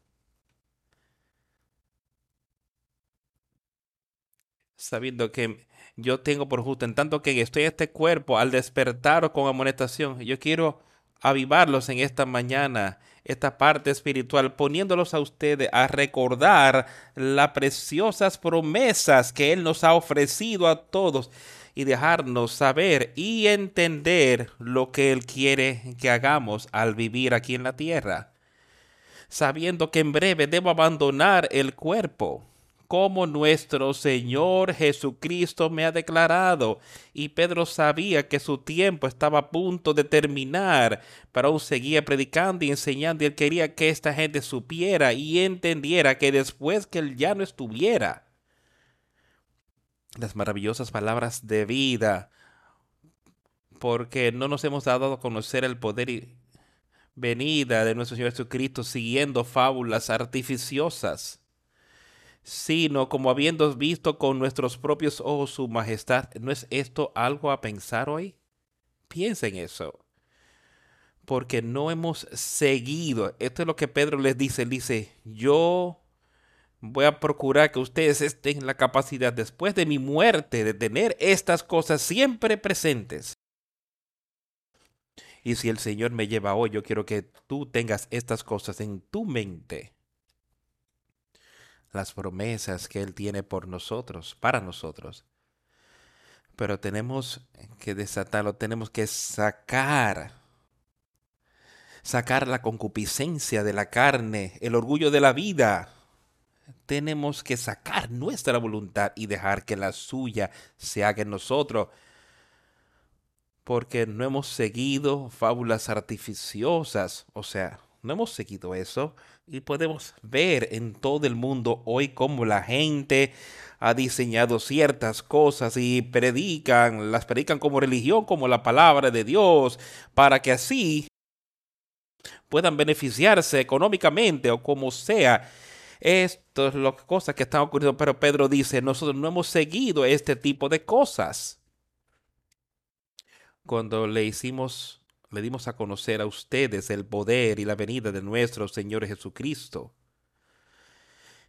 sabiendo que yo tengo por justo, en tanto que estoy este cuerpo, al despertar con amonestación, yo quiero avivarlos en esta mañana, esta parte espiritual, poniéndolos a ustedes a recordar las preciosas promesas que Él nos ha ofrecido a todos y dejarnos saber y entender lo que Él quiere que hagamos al vivir aquí en la tierra, sabiendo que en breve debo abandonar el cuerpo como nuestro Señor Jesucristo me ha declarado. Y Pedro sabía que su tiempo estaba a punto de terminar, pero aún seguía predicando y enseñando y él quería que esta gente supiera y entendiera que después que él ya no estuviera, las maravillosas palabras de vida, porque no nos hemos dado a conocer el poder y venida de nuestro Señor Jesucristo siguiendo fábulas artificiosas sino como habiendo visto con nuestros propios ojos su majestad. ¿No es esto algo a pensar hoy? Piensa en eso. Porque no hemos seguido. Esto es lo que Pedro les dice. Él dice, yo voy a procurar que ustedes estén en la capacidad después de mi muerte de tener estas cosas siempre presentes. Y si el Señor me lleva hoy, yo quiero que tú tengas estas cosas en tu mente las promesas que Él tiene por nosotros, para nosotros. Pero tenemos que desatarlo, tenemos que sacar, sacar la concupiscencia de la carne, el orgullo de la vida. Tenemos que sacar nuestra voluntad y dejar que la suya se haga en nosotros porque no hemos seguido fábulas artificiosas, o sea, no hemos seguido eso y podemos ver en todo el mundo hoy cómo la gente ha diseñado ciertas cosas y predican, las predican como religión, como la palabra de Dios, para que así puedan beneficiarse económicamente o como sea. Esto es lo cosas que están ocurriendo, pero Pedro dice, nosotros no hemos seguido este tipo de cosas cuando le hicimos, le dimos a conocer a ustedes el poder y la venida de nuestro Señor Jesucristo.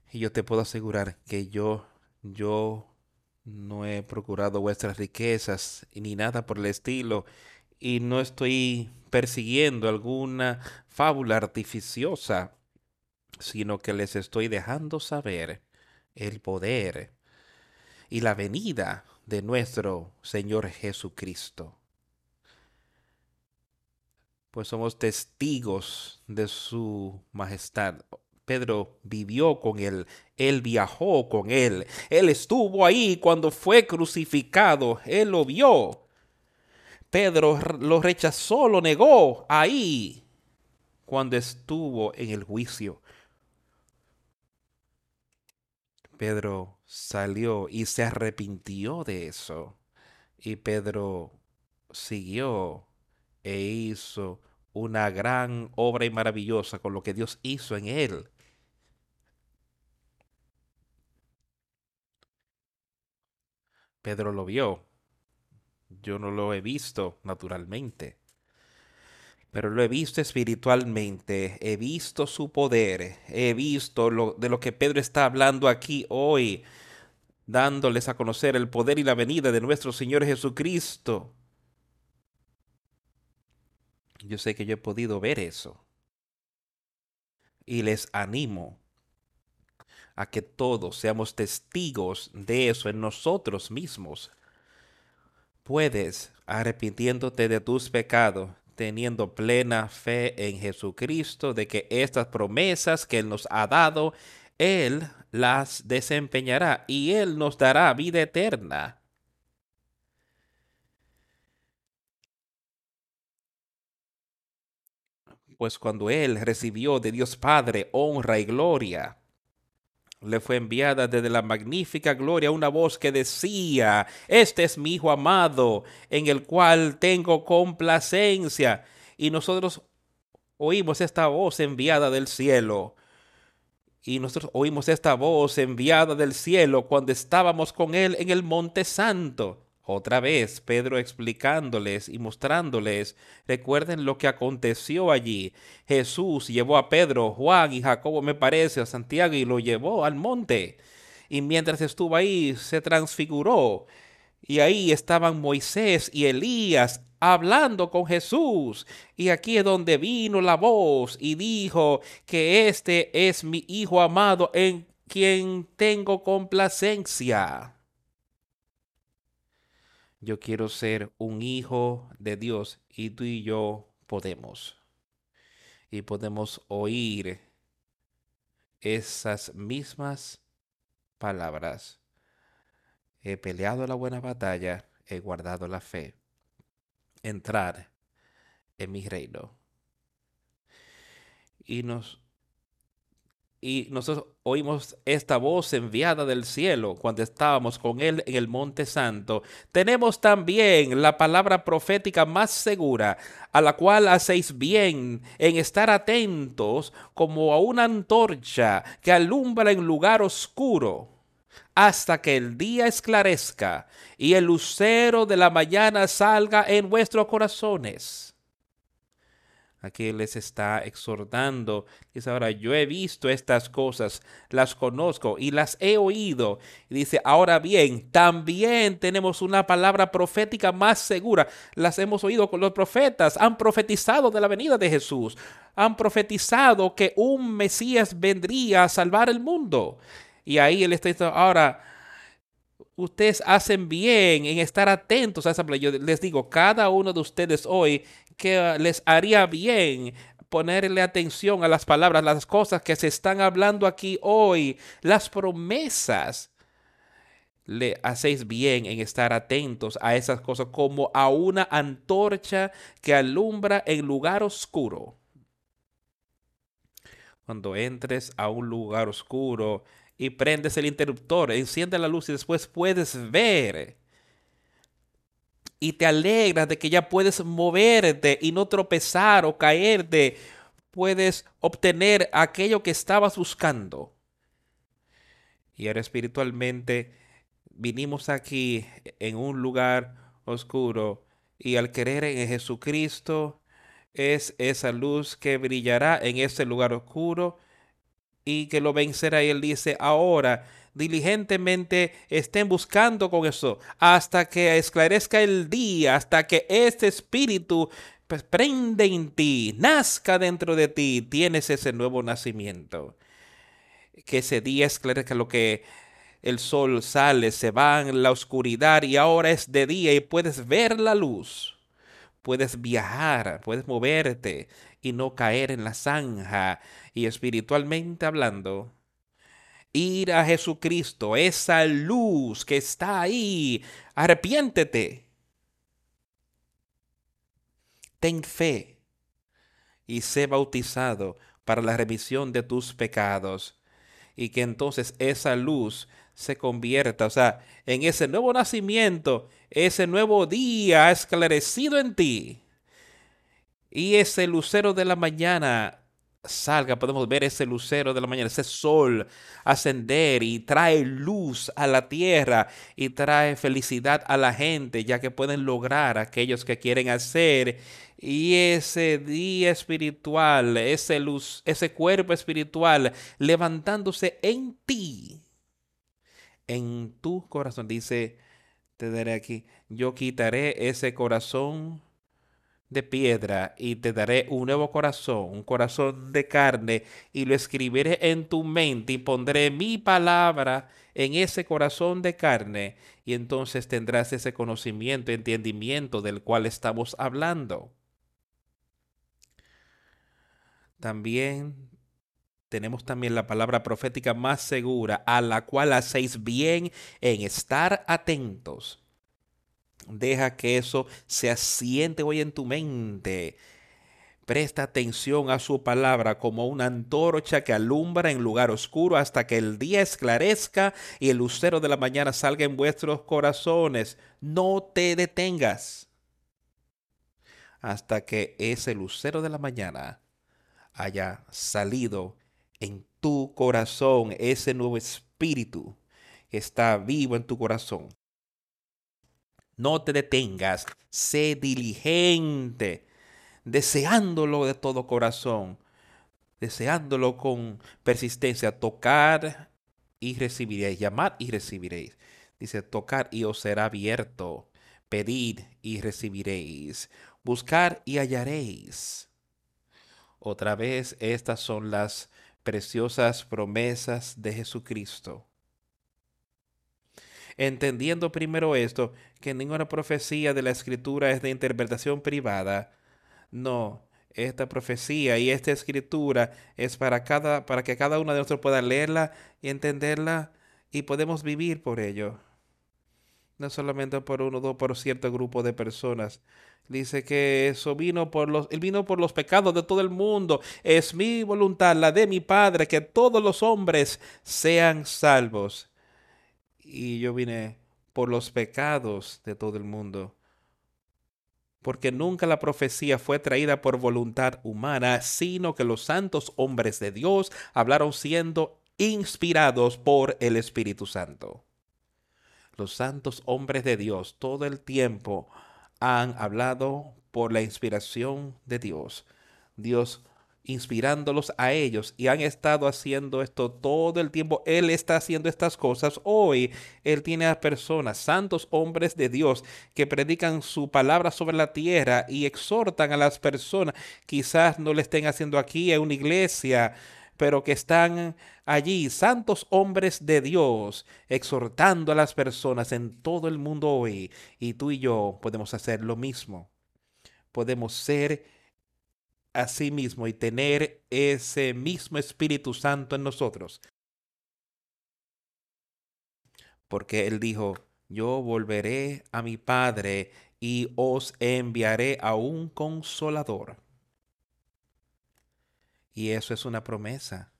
Y yo te puedo asegurar que yo, yo no he procurado vuestras riquezas ni nada por el estilo, y no estoy persiguiendo alguna fábula artificiosa, sino que les estoy dejando saber el poder y la venida de nuestro Señor Jesucristo pues somos testigos de su majestad. Pedro vivió con él, él viajó con él, él estuvo ahí cuando fue crucificado, él lo vio. Pedro lo rechazó, lo negó ahí cuando estuvo en el juicio. Pedro salió y se arrepintió de eso. Y Pedro siguió e hizo una gran obra y maravillosa con lo que Dios hizo en él. Pedro lo vio. Yo no lo he visto naturalmente, pero lo he visto espiritualmente. He visto su poder. He visto lo, de lo que Pedro está hablando aquí hoy, dándoles a conocer el poder y la venida de nuestro Señor Jesucristo. Yo sé que yo he podido ver eso. Y les animo a que todos seamos testigos de eso en nosotros mismos. Puedes, arrepintiéndote de tus pecados, teniendo plena fe en Jesucristo, de que estas promesas que Él nos ha dado, Él las desempeñará y Él nos dará vida eterna. pues cuando él recibió de Dios Padre honra y gloria, le fue enviada desde la magnífica gloria una voz que decía, Este es mi Hijo amado, en el cual tengo complacencia. Y nosotros oímos esta voz enviada del cielo. Y nosotros oímos esta voz enviada del cielo cuando estábamos con Él en el Monte Santo. Otra vez, Pedro explicándoles y mostrándoles, recuerden lo que aconteció allí. Jesús llevó a Pedro, Juan y Jacobo, me parece, a Santiago y lo llevó al monte. Y mientras estuvo ahí, se transfiguró. Y ahí estaban Moisés y Elías hablando con Jesús. Y aquí es donde vino la voz y dijo que este es mi Hijo amado en quien tengo complacencia. Yo quiero ser un hijo de Dios y tú y yo podemos. Y podemos oír esas mismas palabras. He peleado la buena batalla, he guardado la fe. Entrar en mi reino. Y nos y nosotros oímos esta voz enviada del cielo cuando estábamos con Él en el Monte Santo. Tenemos también la palabra profética más segura, a la cual hacéis bien en estar atentos como a una antorcha que alumbra en lugar oscuro hasta que el día esclarezca y el lucero de la mañana salga en vuestros corazones Aquí les está exhortando. Dice ahora, yo he visto estas cosas, las conozco y las he oído. Y dice, ahora bien, también tenemos una palabra profética más segura. Las hemos oído con los profetas. Han profetizado de la venida de Jesús. Han profetizado que un Mesías vendría a salvar el mundo. Y ahí él está diciendo, ahora, ustedes hacen bien en estar atentos a esa. Yo les digo, cada uno de ustedes hoy que les haría bien ponerle atención a las palabras, las cosas que se están hablando aquí hoy, las promesas. Le hacéis bien en estar atentos a esas cosas como a una antorcha que alumbra en lugar oscuro. Cuando entres a un lugar oscuro y prendes el interruptor, enciende la luz y después puedes ver. Y te alegras de que ya puedes moverte y no tropezar o caerte. Puedes obtener aquello que estabas buscando. Y ahora espiritualmente vinimos aquí en un lugar oscuro y al creer en Jesucristo es esa luz que brillará en ese lugar oscuro y que lo vencerá. Y él dice, ahora diligentemente estén buscando con eso hasta que esclarezca el día, hasta que este espíritu pues, prende en ti, nazca dentro de ti, tienes ese nuevo nacimiento. Que ese día esclarezca lo que el sol sale, se va en la oscuridad y ahora es de día y puedes ver la luz puedes viajar, puedes moverte y no caer en la zanja. Y espiritualmente hablando, ir a Jesucristo, esa luz que está ahí, arrepiéntete. Ten fe y sé bautizado para la remisión de tus pecados. Y que entonces esa luz se convierta, o sea, en ese nuevo nacimiento, ese nuevo día esclarecido en ti. Y ese lucero de la mañana salga, podemos ver ese lucero de la mañana, ese sol ascender y trae luz a la tierra y trae felicidad a la gente, ya que pueden lograr aquellos que quieren hacer. Y ese día espiritual, ese luz, ese cuerpo espiritual levantándose en ti en tu corazón. Dice, te daré aquí, yo quitaré ese corazón de piedra y te daré un nuevo corazón, un corazón de carne, y lo escribiré en tu mente y pondré mi palabra en ese corazón de carne, y entonces tendrás ese conocimiento, entendimiento del cual estamos hablando. También tenemos también la palabra profética más segura, a la cual hacéis bien en estar atentos. Deja que eso se asiente hoy en tu mente. Presta atención a su palabra como una antorcha que alumbra en lugar oscuro hasta que el día esclarezca y el lucero de la mañana salga en vuestros corazones. No te detengas hasta que ese lucero de la mañana haya salido en tu corazón, ese nuevo espíritu que está vivo en tu corazón. No te detengas, sé diligente, deseándolo de todo corazón, deseándolo con persistencia, tocar y recibiréis, llamar y recibiréis. Dice, tocar y os será abierto, pedid y recibiréis, buscar y hallaréis. Otra vez, estas son las preciosas promesas de Jesucristo. Entendiendo primero esto, que ninguna profecía de la Escritura es de interpretación privada. No, esta profecía y esta escritura es para cada para que cada uno de nosotros pueda leerla y entenderla y podemos vivir por ello. No solamente por uno o por cierto grupo de personas, Dice que eso vino por los, él vino por los pecados de todo el mundo. Es mi voluntad, la de mi Padre, que todos los hombres sean salvos. Y yo vine por los pecados de todo el mundo. Porque nunca la profecía fue traída por voluntad humana, sino que los santos hombres de Dios hablaron siendo inspirados por el Espíritu Santo. Los santos hombres de Dios todo el tiempo han hablado por la inspiración de Dios. Dios inspirándolos a ellos y han estado haciendo esto todo el tiempo. Él está haciendo estas cosas. Hoy Él tiene a personas, santos hombres de Dios, que predican su palabra sobre la tierra y exhortan a las personas. Quizás no le estén haciendo aquí en una iglesia, pero que están allí, santos hombres de Dios, exhortando a las personas en todo el mundo hoy. Y tú y yo podemos hacer lo mismo. Podemos ser así mismo y tener ese mismo Espíritu Santo en nosotros. Porque Él dijo, yo volveré a mi Padre y os enviaré a un consolador. Y eso es una promesa.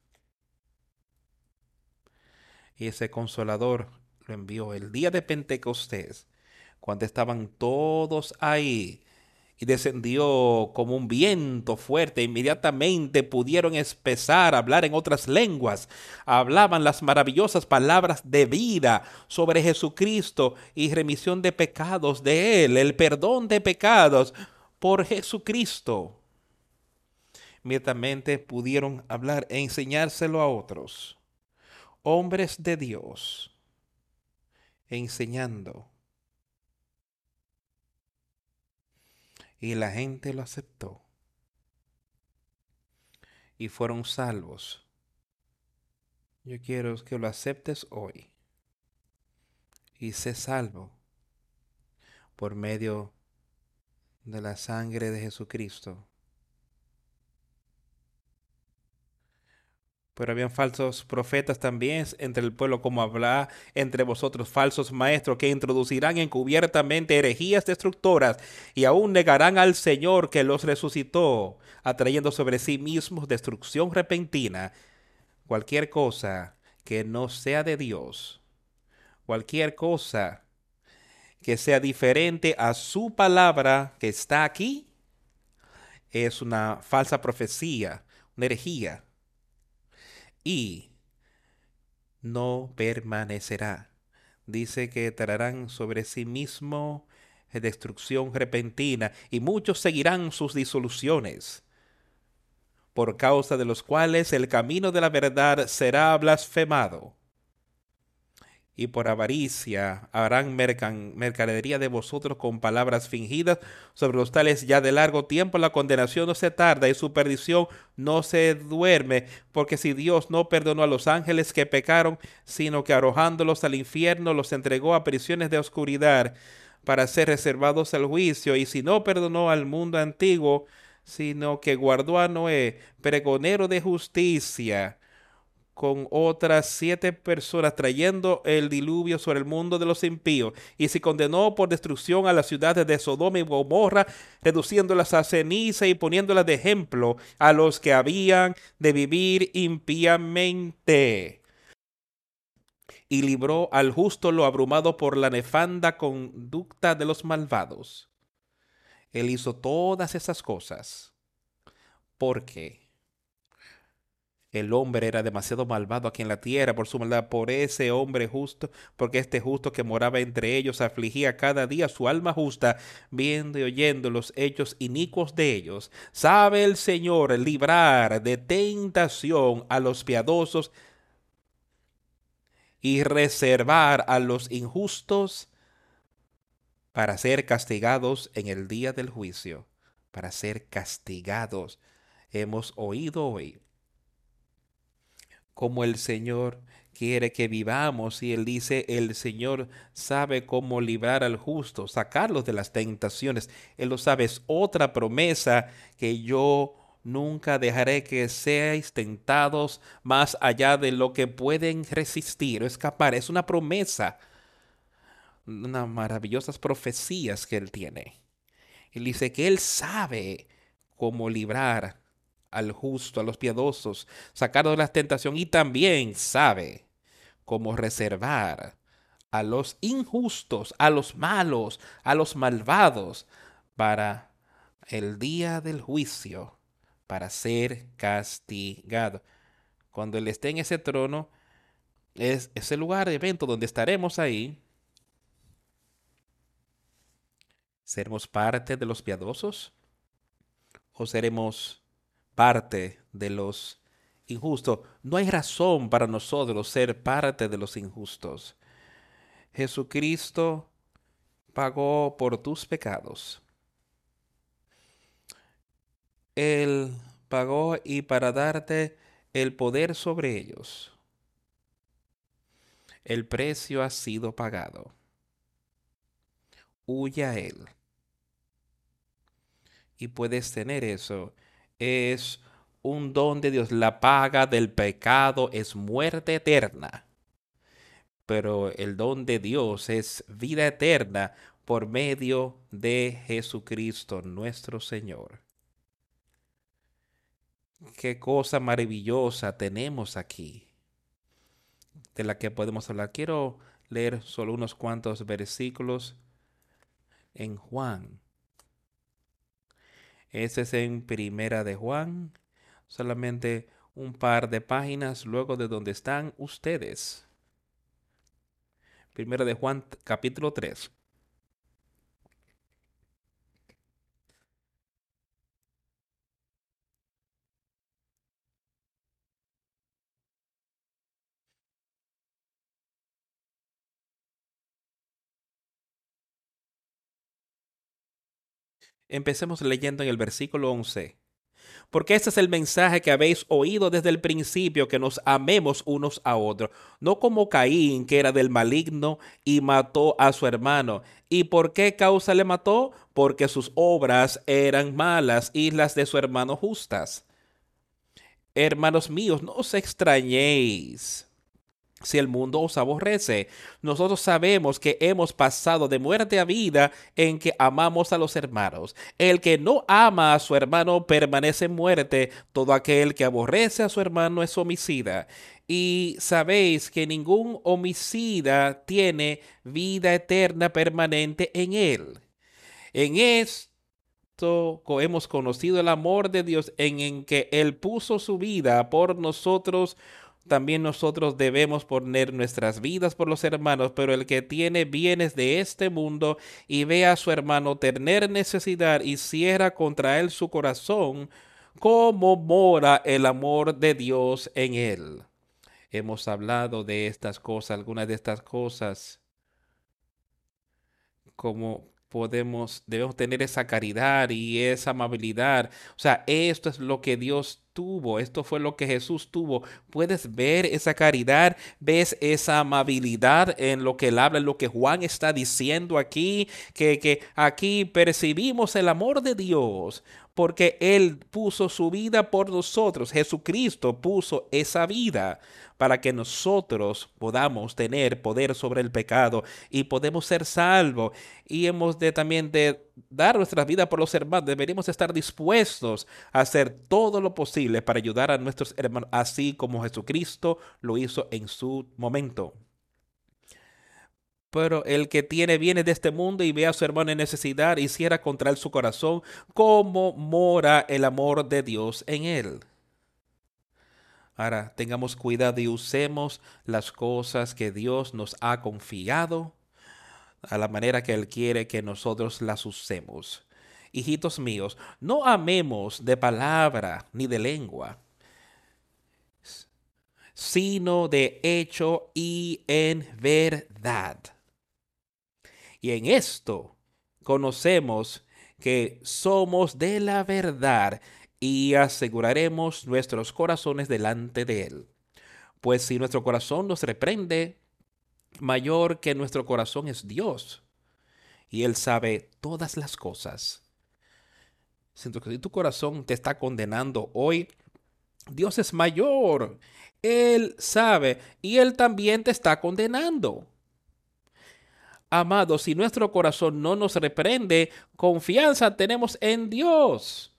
Y ese consolador lo envió el día de Pentecostés, cuando estaban todos ahí y descendió como un viento fuerte. Inmediatamente pudieron empezar a hablar en otras lenguas. Hablaban las maravillosas palabras de vida sobre Jesucristo y remisión de pecados de Él, el perdón de pecados por Jesucristo. Inmediatamente pudieron hablar e enseñárselo a otros. Hombres de Dios enseñando Y la gente lo aceptó. Y fueron salvos. Yo quiero que lo aceptes hoy. Y sé salvo por medio de la sangre de Jesucristo. Pero habían falsos profetas también entre el pueblo, como habrá entre vosotros falsos maestros que introducirán encubiertamente herejías destructoras y aún negarán al Señor que los resucitó, atrayendo sobre sí mismos destrucción repentina. Cualquier cosa que no sea de Dios, cualquier cosa que sea diferente a su palabra que está aquí, es una falsa profecía, una herejía y no permanecerá. Dice que traerán sobre sí mismo destrucción repentina y muchos seguirán sus disoluciones, por causa de los cuales el camino de la verdad será blasfemado y por avaricia harán mercadería de vosotros con palabras fingidas. Sobre los tales ya de largo tiempo la condenación no se tarda y su perdición no se duerme, porque si Dios no perdonó a los ángeles que pecaron, sino que arrojándolos al infierno los entregó a prisiones de oscuridad para ser reservados al juicio, y si no perdonó al mundo antiguo, sino que guardó a Noé, pregonero de justicia, con otras siete personas trayendo el diluvio sobre el mundo de los impíos y se condenó por destrucción a las ciudades de Sodoma y Gomorra, reduciéndolas a ceniza y poniéndolas de ejemplo a los que habían de vivir impíamente. Y libró al justo lo abrumado por la nefanda conducta de los malvados. Él hizo todas esas cosas. ¿Por qué? El hombre era demasiado malvado aquí en la tierra por su maldad, por ese hombre justo, porque este justo que moraba entre ellos afligía cada día su alma justa, viendo y oyendo los hechos inicuos de ellos. Sabe el Señor librar de tentación a los piadosos y reservar a los injustos para ser castigados en el día del juicio, para ser castigados. Hemos oído hoy como el Señor quiere que vivamos y él dice, el Señor sabe cómo librar al justo, sacarlos de las tentaciones. Él lo sabe, es otra promesa que yo nunca dejaré que seáis tentados más allá de lo que pueden resistir o escapar. Es una promesa, unas maravillosas profecías que él tiene. Él dice que él sabe cómo librar al justo, a los piadosos, sacarlos de la tentación y también sabe cómo reservar a los injustos, a los malos, a los malvados para el día del juicio, para ser castigado. Cuando Él esté en ese trono, es ese lugar evento donde estaremos ahí. ¿Seremos parte de los piadosos? ¿O seremos parte de los injustos. No hay razón para nosotros ser parte de los injustos. Jesucristo pagó por tus pecados. Él pagó y para darte el poder sobre ellos. El precio ha sido pagado. Huye a Él. Y puedes tener eso. Es un don de Dios. La paga del pecado es muerte eterna. Pero el don de Dios es vida eterna por medio de Jesucristo nuestro Señor. Qué cosa maravillosa tenemos aquí de la que podemos hablar. Quiero leer solo unos cuantos versículos en Juan. Ese es en Primera de Juan, solamente un par de páginas luego de donde están ustedes. Primera de Juan capítulo 3. Empecemos leyendo en el versículo 11. Porque este es el mensaje que habéis oído desde el principio, que nos amemos unos a otros, no como Caín, que era del maligno y mató a su hermano. ¿Y por qué causa le mató? Porque sus obras eran malas y las de su hermano justas. Hermanos míos, no os extrañéis si el mundo os aborrece. Nosotros sabemos que hemos pasado de muerte a vida en que amamos a los hermanos. El que no ama a su hermano permanece en muerte. Todo aquel que aborrece a su hermano es homicida. Y sabéis que ningún homicida tiene vida eterna permanente en él. En esto hemos conocido el amor de Dios en, en que Él puso su vida por nosotros también nosotros debemos poner nuestras vidas por los hermanos, pero el que tiene bienes de este mundo y ve a su hermano tener necesidad y cierra contra él su corazón, ¿cómo mora el amor de Dios en él? Hemos hablado de estas cosas, algunas de estas cosas, como podemos, debemos tener esa caridad y esa amabilidad. O sea, esto es lo que Dios tuvo, esto fue lo que Jesús tuvo. Puedes ver esa caridad, ves esa amabilidad en lo que él habla, en lo que Juan está diciendo aquí, que, que aquí percibimos el amor de Dios porque Él puso su vida por nosotros. Jesucristo puso esa vida para que nosotros podamos tener poder sobre el pecado y podemos ser salvos. Y hemos de también de dar nuestra vida por los hermanos. Deberíamos estar dispuestos a hacer todo lo posible para ayudar a nuestros hermanos, así como Jesucristo lo hizo en su momento. Pero el que tiene bienes de este mundo y ve a su hermano en necesidad y contra él su corazón, ¿cómo mora el amor de Dios en él? Ahora, tengamos cuidado y usemos las cosas que Dios nos ha confiado a la manera que Él quiere que nosotros las usemos. Hijitos míos, no amemos de palabra ni de lengua, sino de hecho y en verdad. Y en esto conocemos que somos de la verdad y aseguraremos nuestros corazones delante de Él. Pues si nuestro corazón nos reprende, mayor que nuestro corazón es Dios. Y Él sabe todas las cosas. Siento que si tu corazón te está condenando hoy, Dios es mayor. Él sabe y Él también te está condenando. Amados, si nuestro corazón no nos reprende, confianza tenemos en Dios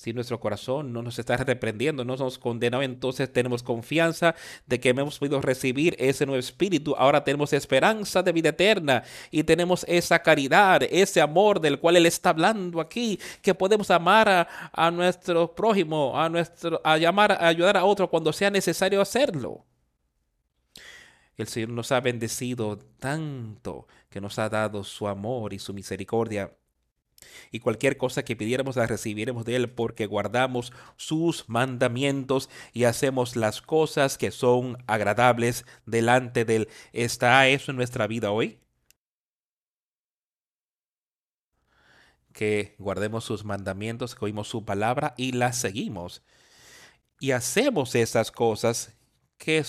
si nuestro corazón no nos está reprendiendo, no nos condena, entonces tenemos confianza de que hemos podido recibir ese nuevo espíritu. Ahora tenemos esperanza de vida eterna y tenemos esa caridad, ese amor del cual Él está hablando aquí, que podemos amar a, nuestro prójimo, a, nuestro, a llamar, a ayudar a otro cuando sea necesario hacerlo. El Señor nos ha bendecido tanto que nos ha dado su amor y su misericordia y cualquier cosa que pidiéramos la recibiremos de Él porque guardamos sus mandamientos y hacemos las cosas que son agradables delante de Él. ¿Está eso en nuestra vida hoy? Que guardemos sus mandamientos, que oímos su palabra y la seguimos. y hacemos esas cosas que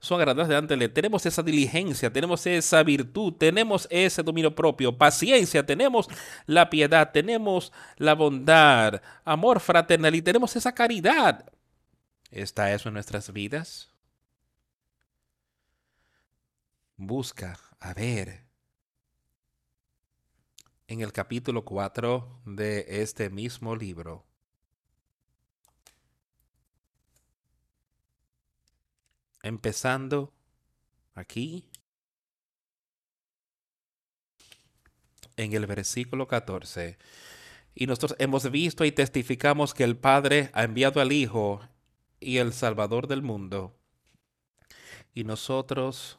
son agradables delante de él. Tenemos esa diligencia, tenemos esa virtud, tenemos ese dominio propio, paciencia, tenemos la piedad, tenemos la bondad, amor fraternal y tenemos esa caridad. ¿Está eso en nuestras vidas? Busca, a ver, en el capítulo 4 de este mismo libro. Empezando aquí en el versículo 14. Y nosotros hemos visto y testificamos que el Padre ha enviado al Hijo y el Salvador del mundo. Y nosotros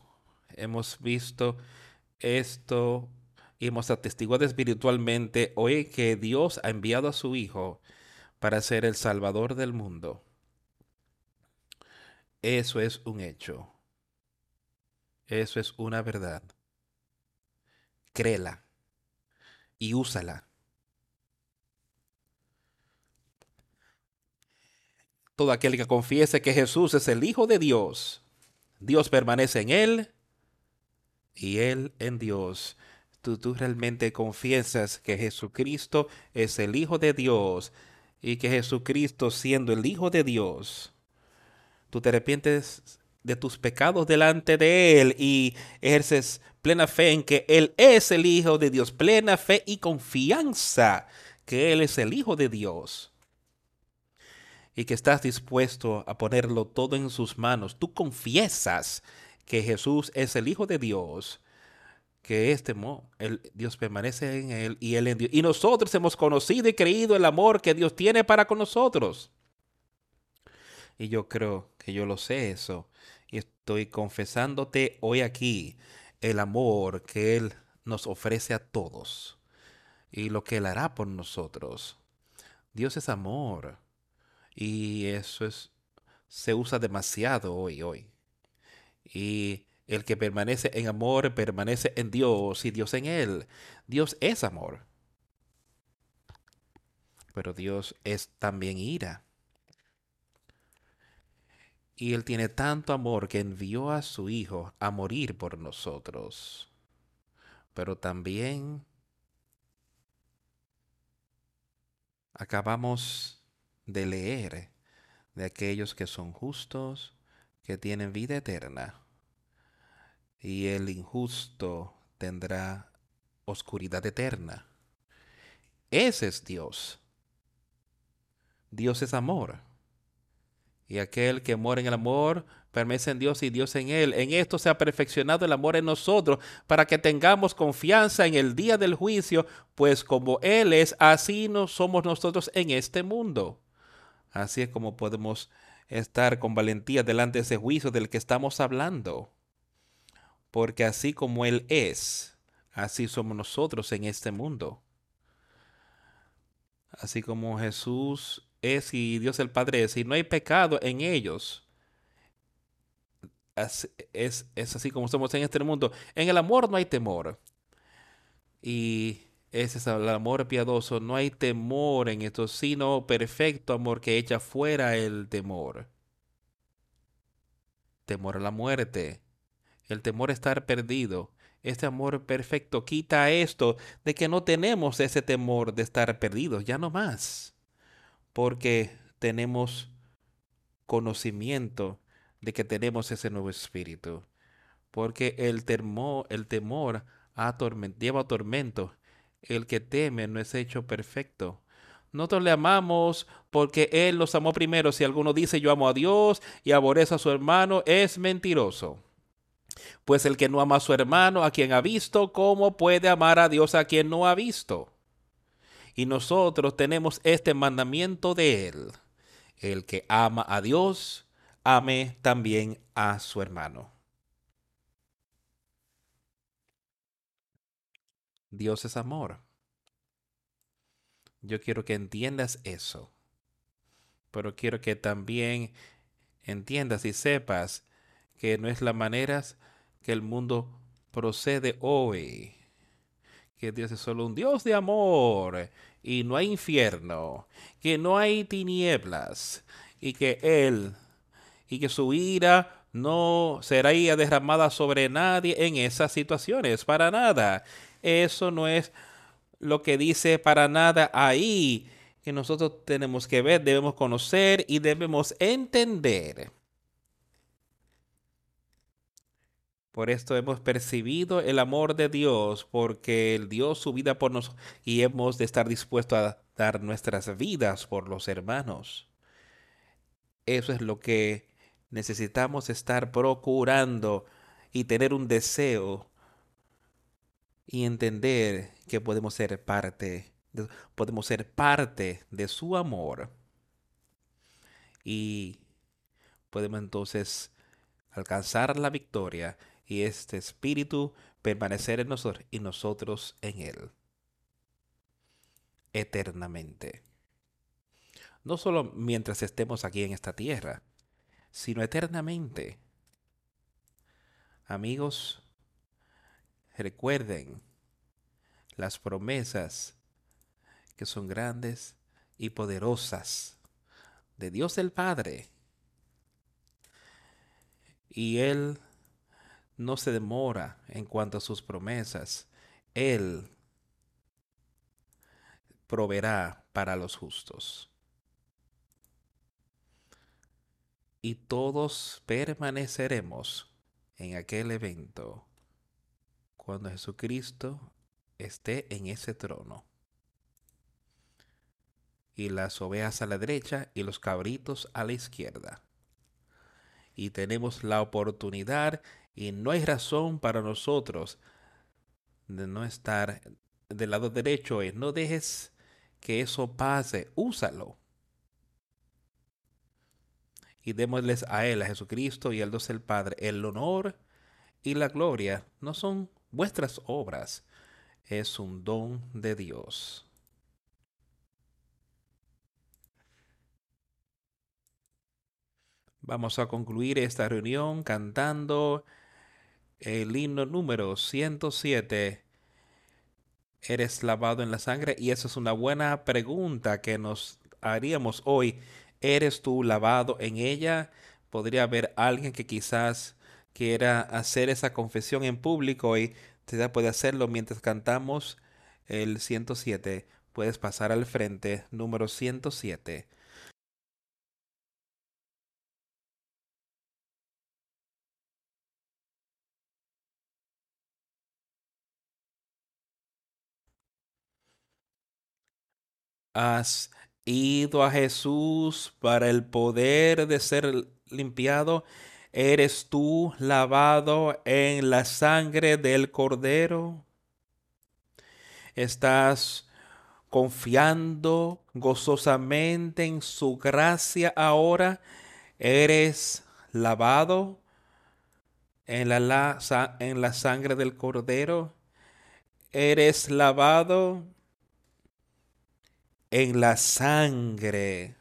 hemos visto esto y hemos atestiguado espiritualmente hoy que Dios ha enviado a su Hijo para ser el Salvador del mundo. Eso es un hecho. Eso es una verdad. Créela y úsala. Todo aquel que confiese que Jesús es el Hijo de Dios, Dios permanece en él y él en Dios tú, realmente confiesas que Jesucristo es el Hijo de Dios y que Jesucristo siendo el Hijo de Dios, tú te arrepientes de tus pecados delante de Él y ejerces plena fe en que Él es el Hijo de Dios, plena fe y confianza que Él es el Hijo de Dios y que estás dispuesto a ponerlo todo en sus manos. Tú confiesas que Jesús es el Hijo de Dios que este el, Dios permanece en él y él en Dios. Y nosotros hemos conocido y creído el amor que Dios tiene para con nosotros. Y yo creo que yo lo sé eso. Y estoy confesándote hoy aquí el amor que Él nos ofrece a todos y lo que Él hará por nosotros. Dios es amor. Y eso es, se usa demasiado hoy, hoy. Y el que permanece en amor permanece en Dios y Dios en él. Dios es amor. Pero Dios es también ira. Y Él tiene tanto amor que envió a su Hijo a morir por nosotros. Pero también acabamos de leer de aquellos que son justos, que tienen vida eterna y el injusto tendrá oscuridad eterna. Ese es Dios. Dios es amor. Y aquel que mora en el amor permanece en Dios y Dios en él. En esto se ha perfeccionado el amor en nosotros para que tengamos confianza en el día del juicio, pues como Él es, así no somos nosotros en este mundo. Así es como podemos estar con valentía delante de ese juicio del que estamos hablando porque así como Él es, así somos nosotros en este mundo. Así como Jesús es y Dios el Padre es, y no hay pecado en ellos. Es, así como somos en este mundo. En el amor no hay temor. Y ese es el amor piadoso. No hay temor en esto, sino perfecto amor que echa fuera el temor. Temor a la muerte el temor a estar perdido. Este amor perfecto quita esto de que no tenemos ese temor de estar perdidos, ya no más, porque tenemos conocimiento de que tenemos ese nuevo espíritu, porque el, temor, el temor lleva tormento, el que teme no es hecho perfecto. Nosotros le amamos porque Él nos amó primero. Si alguno dice yo amo a Dios y aborrece a su hermano, es mentiroso. Pues el que no ama a su hermano, a quien ha visto, ¿cómo puede amar a Dios a quien no ha visto? Y nosotros tenemos este mandamiento de Él. El que ama a Dios, ame también a su hermano. Dios es amor. Yo quiero que entiendas eso. Pero quiero que también entiendas y sepas que no es la manera que el mundo procede hoy. Que Dios es solo un Dios de amor y no hay infierno, que no hay tinieblas y que Él y que su ira no será derramada sobre nadie en esas situaciones, para nada. Eso no es lo que dice para nada ahí que nosotros tenemos que ver, debemos conocer y debemos entender. Por esto hemos percibido el amor de Dios, porque Él dio su vida por nosotros y hemos de estar dispuestos a dar nuestras vidas por los hermanos. Eso es lo que necesitamos estar procurando y tener un deseo y entender que podemos ser parte, podemos ser parte de su amor y podemos entonces alcanzar la victoria y este espíritu permanecer en nosotros y nosotros en él eternamente. No solo mientras estemos aquí en esta tierra, sino eternamente. Amigos, recuerden las promesas que son grandes y poderosas de Dios el Padre. Y Él no se demora en cuanto a sus promesas. Él proveerá para los justos. y todos permaneceremos en aquel evento cuando Jesucristo esté en ese trono. Y las ovejas a la derecha y los cabritos a la izquierda. Y tenemos la oportunidad y no hay razón para nosotros de no estar del lado derecho. No dejes que eso pase, úsalo y démosles a Él, a Jesucristo y al Dios el Padre, el honor y la gloria. No son vuestras obras, es un don de Dios. Vamos a concluir esta reunión cantando el himno número 107. ¿Eres lavado en la sangre? Y esa es una buena pregunta que nos haríamos hoy ¿Eres tú lavado en ella? Podría haber alguien que quizás quiera hacer esa confesión en público y te puede hacerlo mientras cantamos el 107. Puedes pasar al frente, número 107. Has ido a Jesús para el poder de ser limpiado, ¿eres tú lavado en la sangre del Cordero? ¿Estás confiando gozosamente en su gracia ahora? ¿Eres lavado en la, en la sangre del Cordero? ¿Eres lavado en la sangre,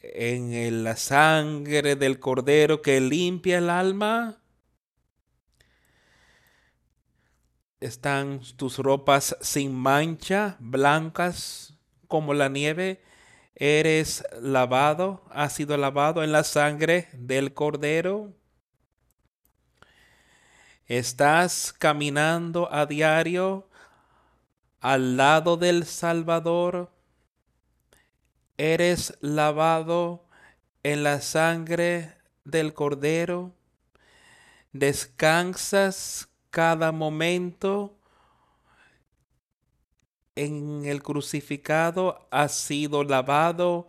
en la sangre del cordero que limpia el alma. Están tus ropas sin mancha, blancas como la nieve. Eres lavado, has sido lavado en la sangre del cordero. Estás caminando a diario al lado del Salvador, eres lavado en la sangre del Cordero, descansas cada momento en el crucificado, has sido lavado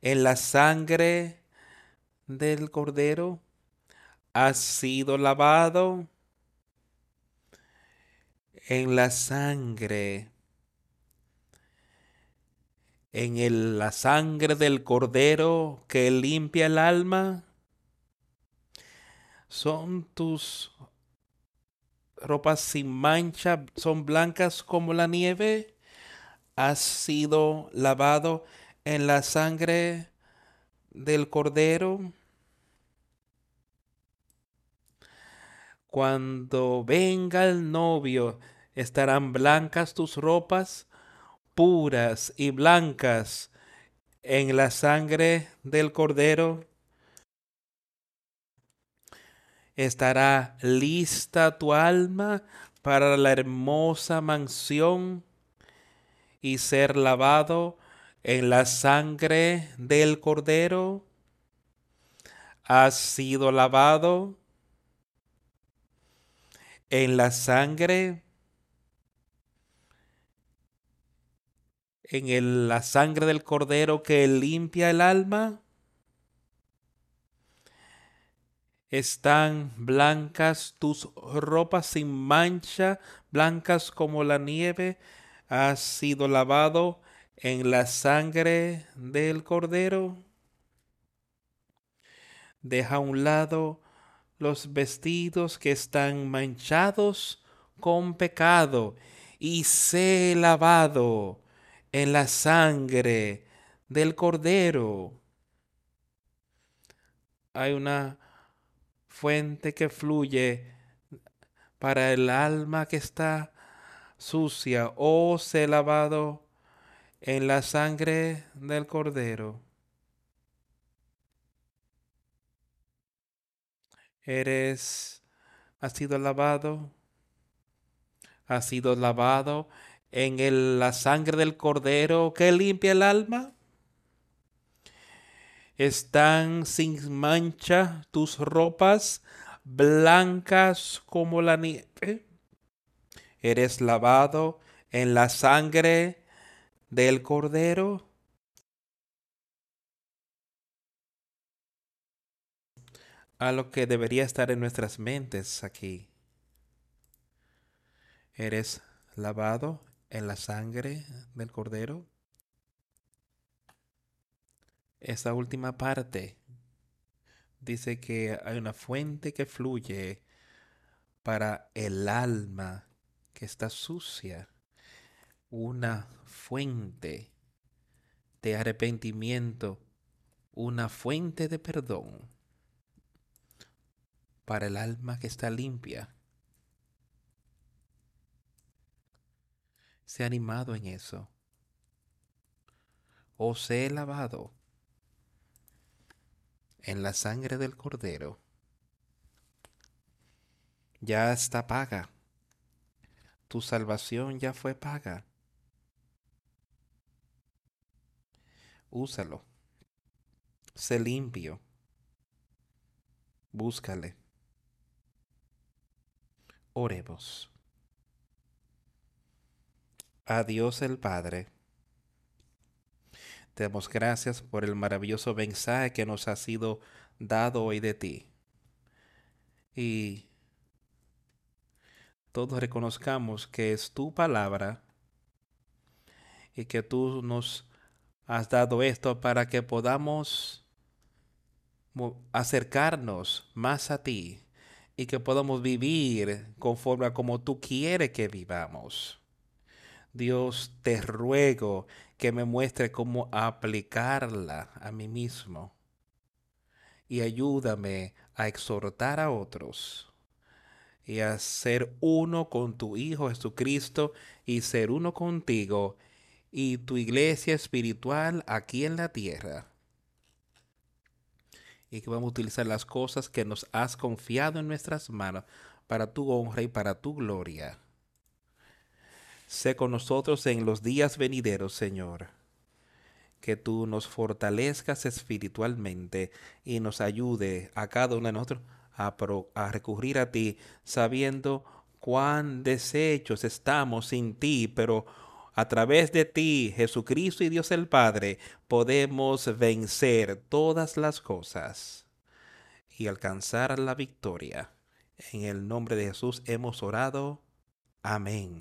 en la sangre del Cordero, has sido lavado en la sangre en la sangre del cordero que limpia el alma? ¿Son tus ropas sin mancha, son blancas como la nieve? ¿Has sido lavado en la sangre del cordero? Cuando venga el novio, ¿estarán blancas tus ropas? Puras y blancas en la sangre del cordero. Estará lista tu alma para la hermosa mansión y ser lavado en la sangre del cordero. Has sido lavado en la sangre en la sangre del cordero que limpia el alma? Están blancas tus ropas sin mancha, blancas como la nieve. Has sido lavado en la sangre del cordero. Deja a un lado los vestidos que están manchados con pecado y sé lavado en la sangre del cordero. Hay una fuente que fluye para el alma que está sucia o se lavado en la sangre del cordero. Eres, has sido lavado, has sido lavado en la sangre del cordero que limpia el alma? Están sin mancha tus ropas blancas como la nieve. Eres lavado en la sangre del cordero. A lo que debería estar en nuestras mentes aquí. Eres lavado en la sangre del cordero. Esta última parte dice que hay una fuente que fluye para el alma que está sucia. Una fuente de arrepentimiento, una fuente de perdón para el alma que está limpia. Se ha animado en eso. O se he lavado en la sangre del cordero. Ya está paga. Tu salvación ya fue paga. Úsalo. Sé limpio. Búscale. Oremos a Dios el Padre. Te damos gracias por el maravilloso mensaje que nos ha sido dado hoy de ti. Y todos reconozcamos que es tu palabra y que tú nos has dado esto para que podamos acercarnos más a ti y que podamos vivir conforme a como tú quieres que vivamos. Dios, te ruego que me muestre cómo aplicarla a mí mismo y ayúdame a exhortar a otros y a ser uno con tu Hijo Jesucristo y ser uno contigo y tu iglesia espiritual aquí en la tierra. Y que vamos a utilizar las cosas que nos has confiado en nuestras manos para tu honra y para tu gloria. Sé con nosotros en los días venideros, Señor. Que tú nos fortalezcas espiritualmente y nos ayude a cada uno de nosotros a, a recurrir a ti, sabiendo cuán deshechos estamos sin ti, pero a través de ti, Jesucristo y Dios el Padre, podemos vencer todas las cosas y alcanzar la victoria. En el nombre de Jesús hemos orado. Amén.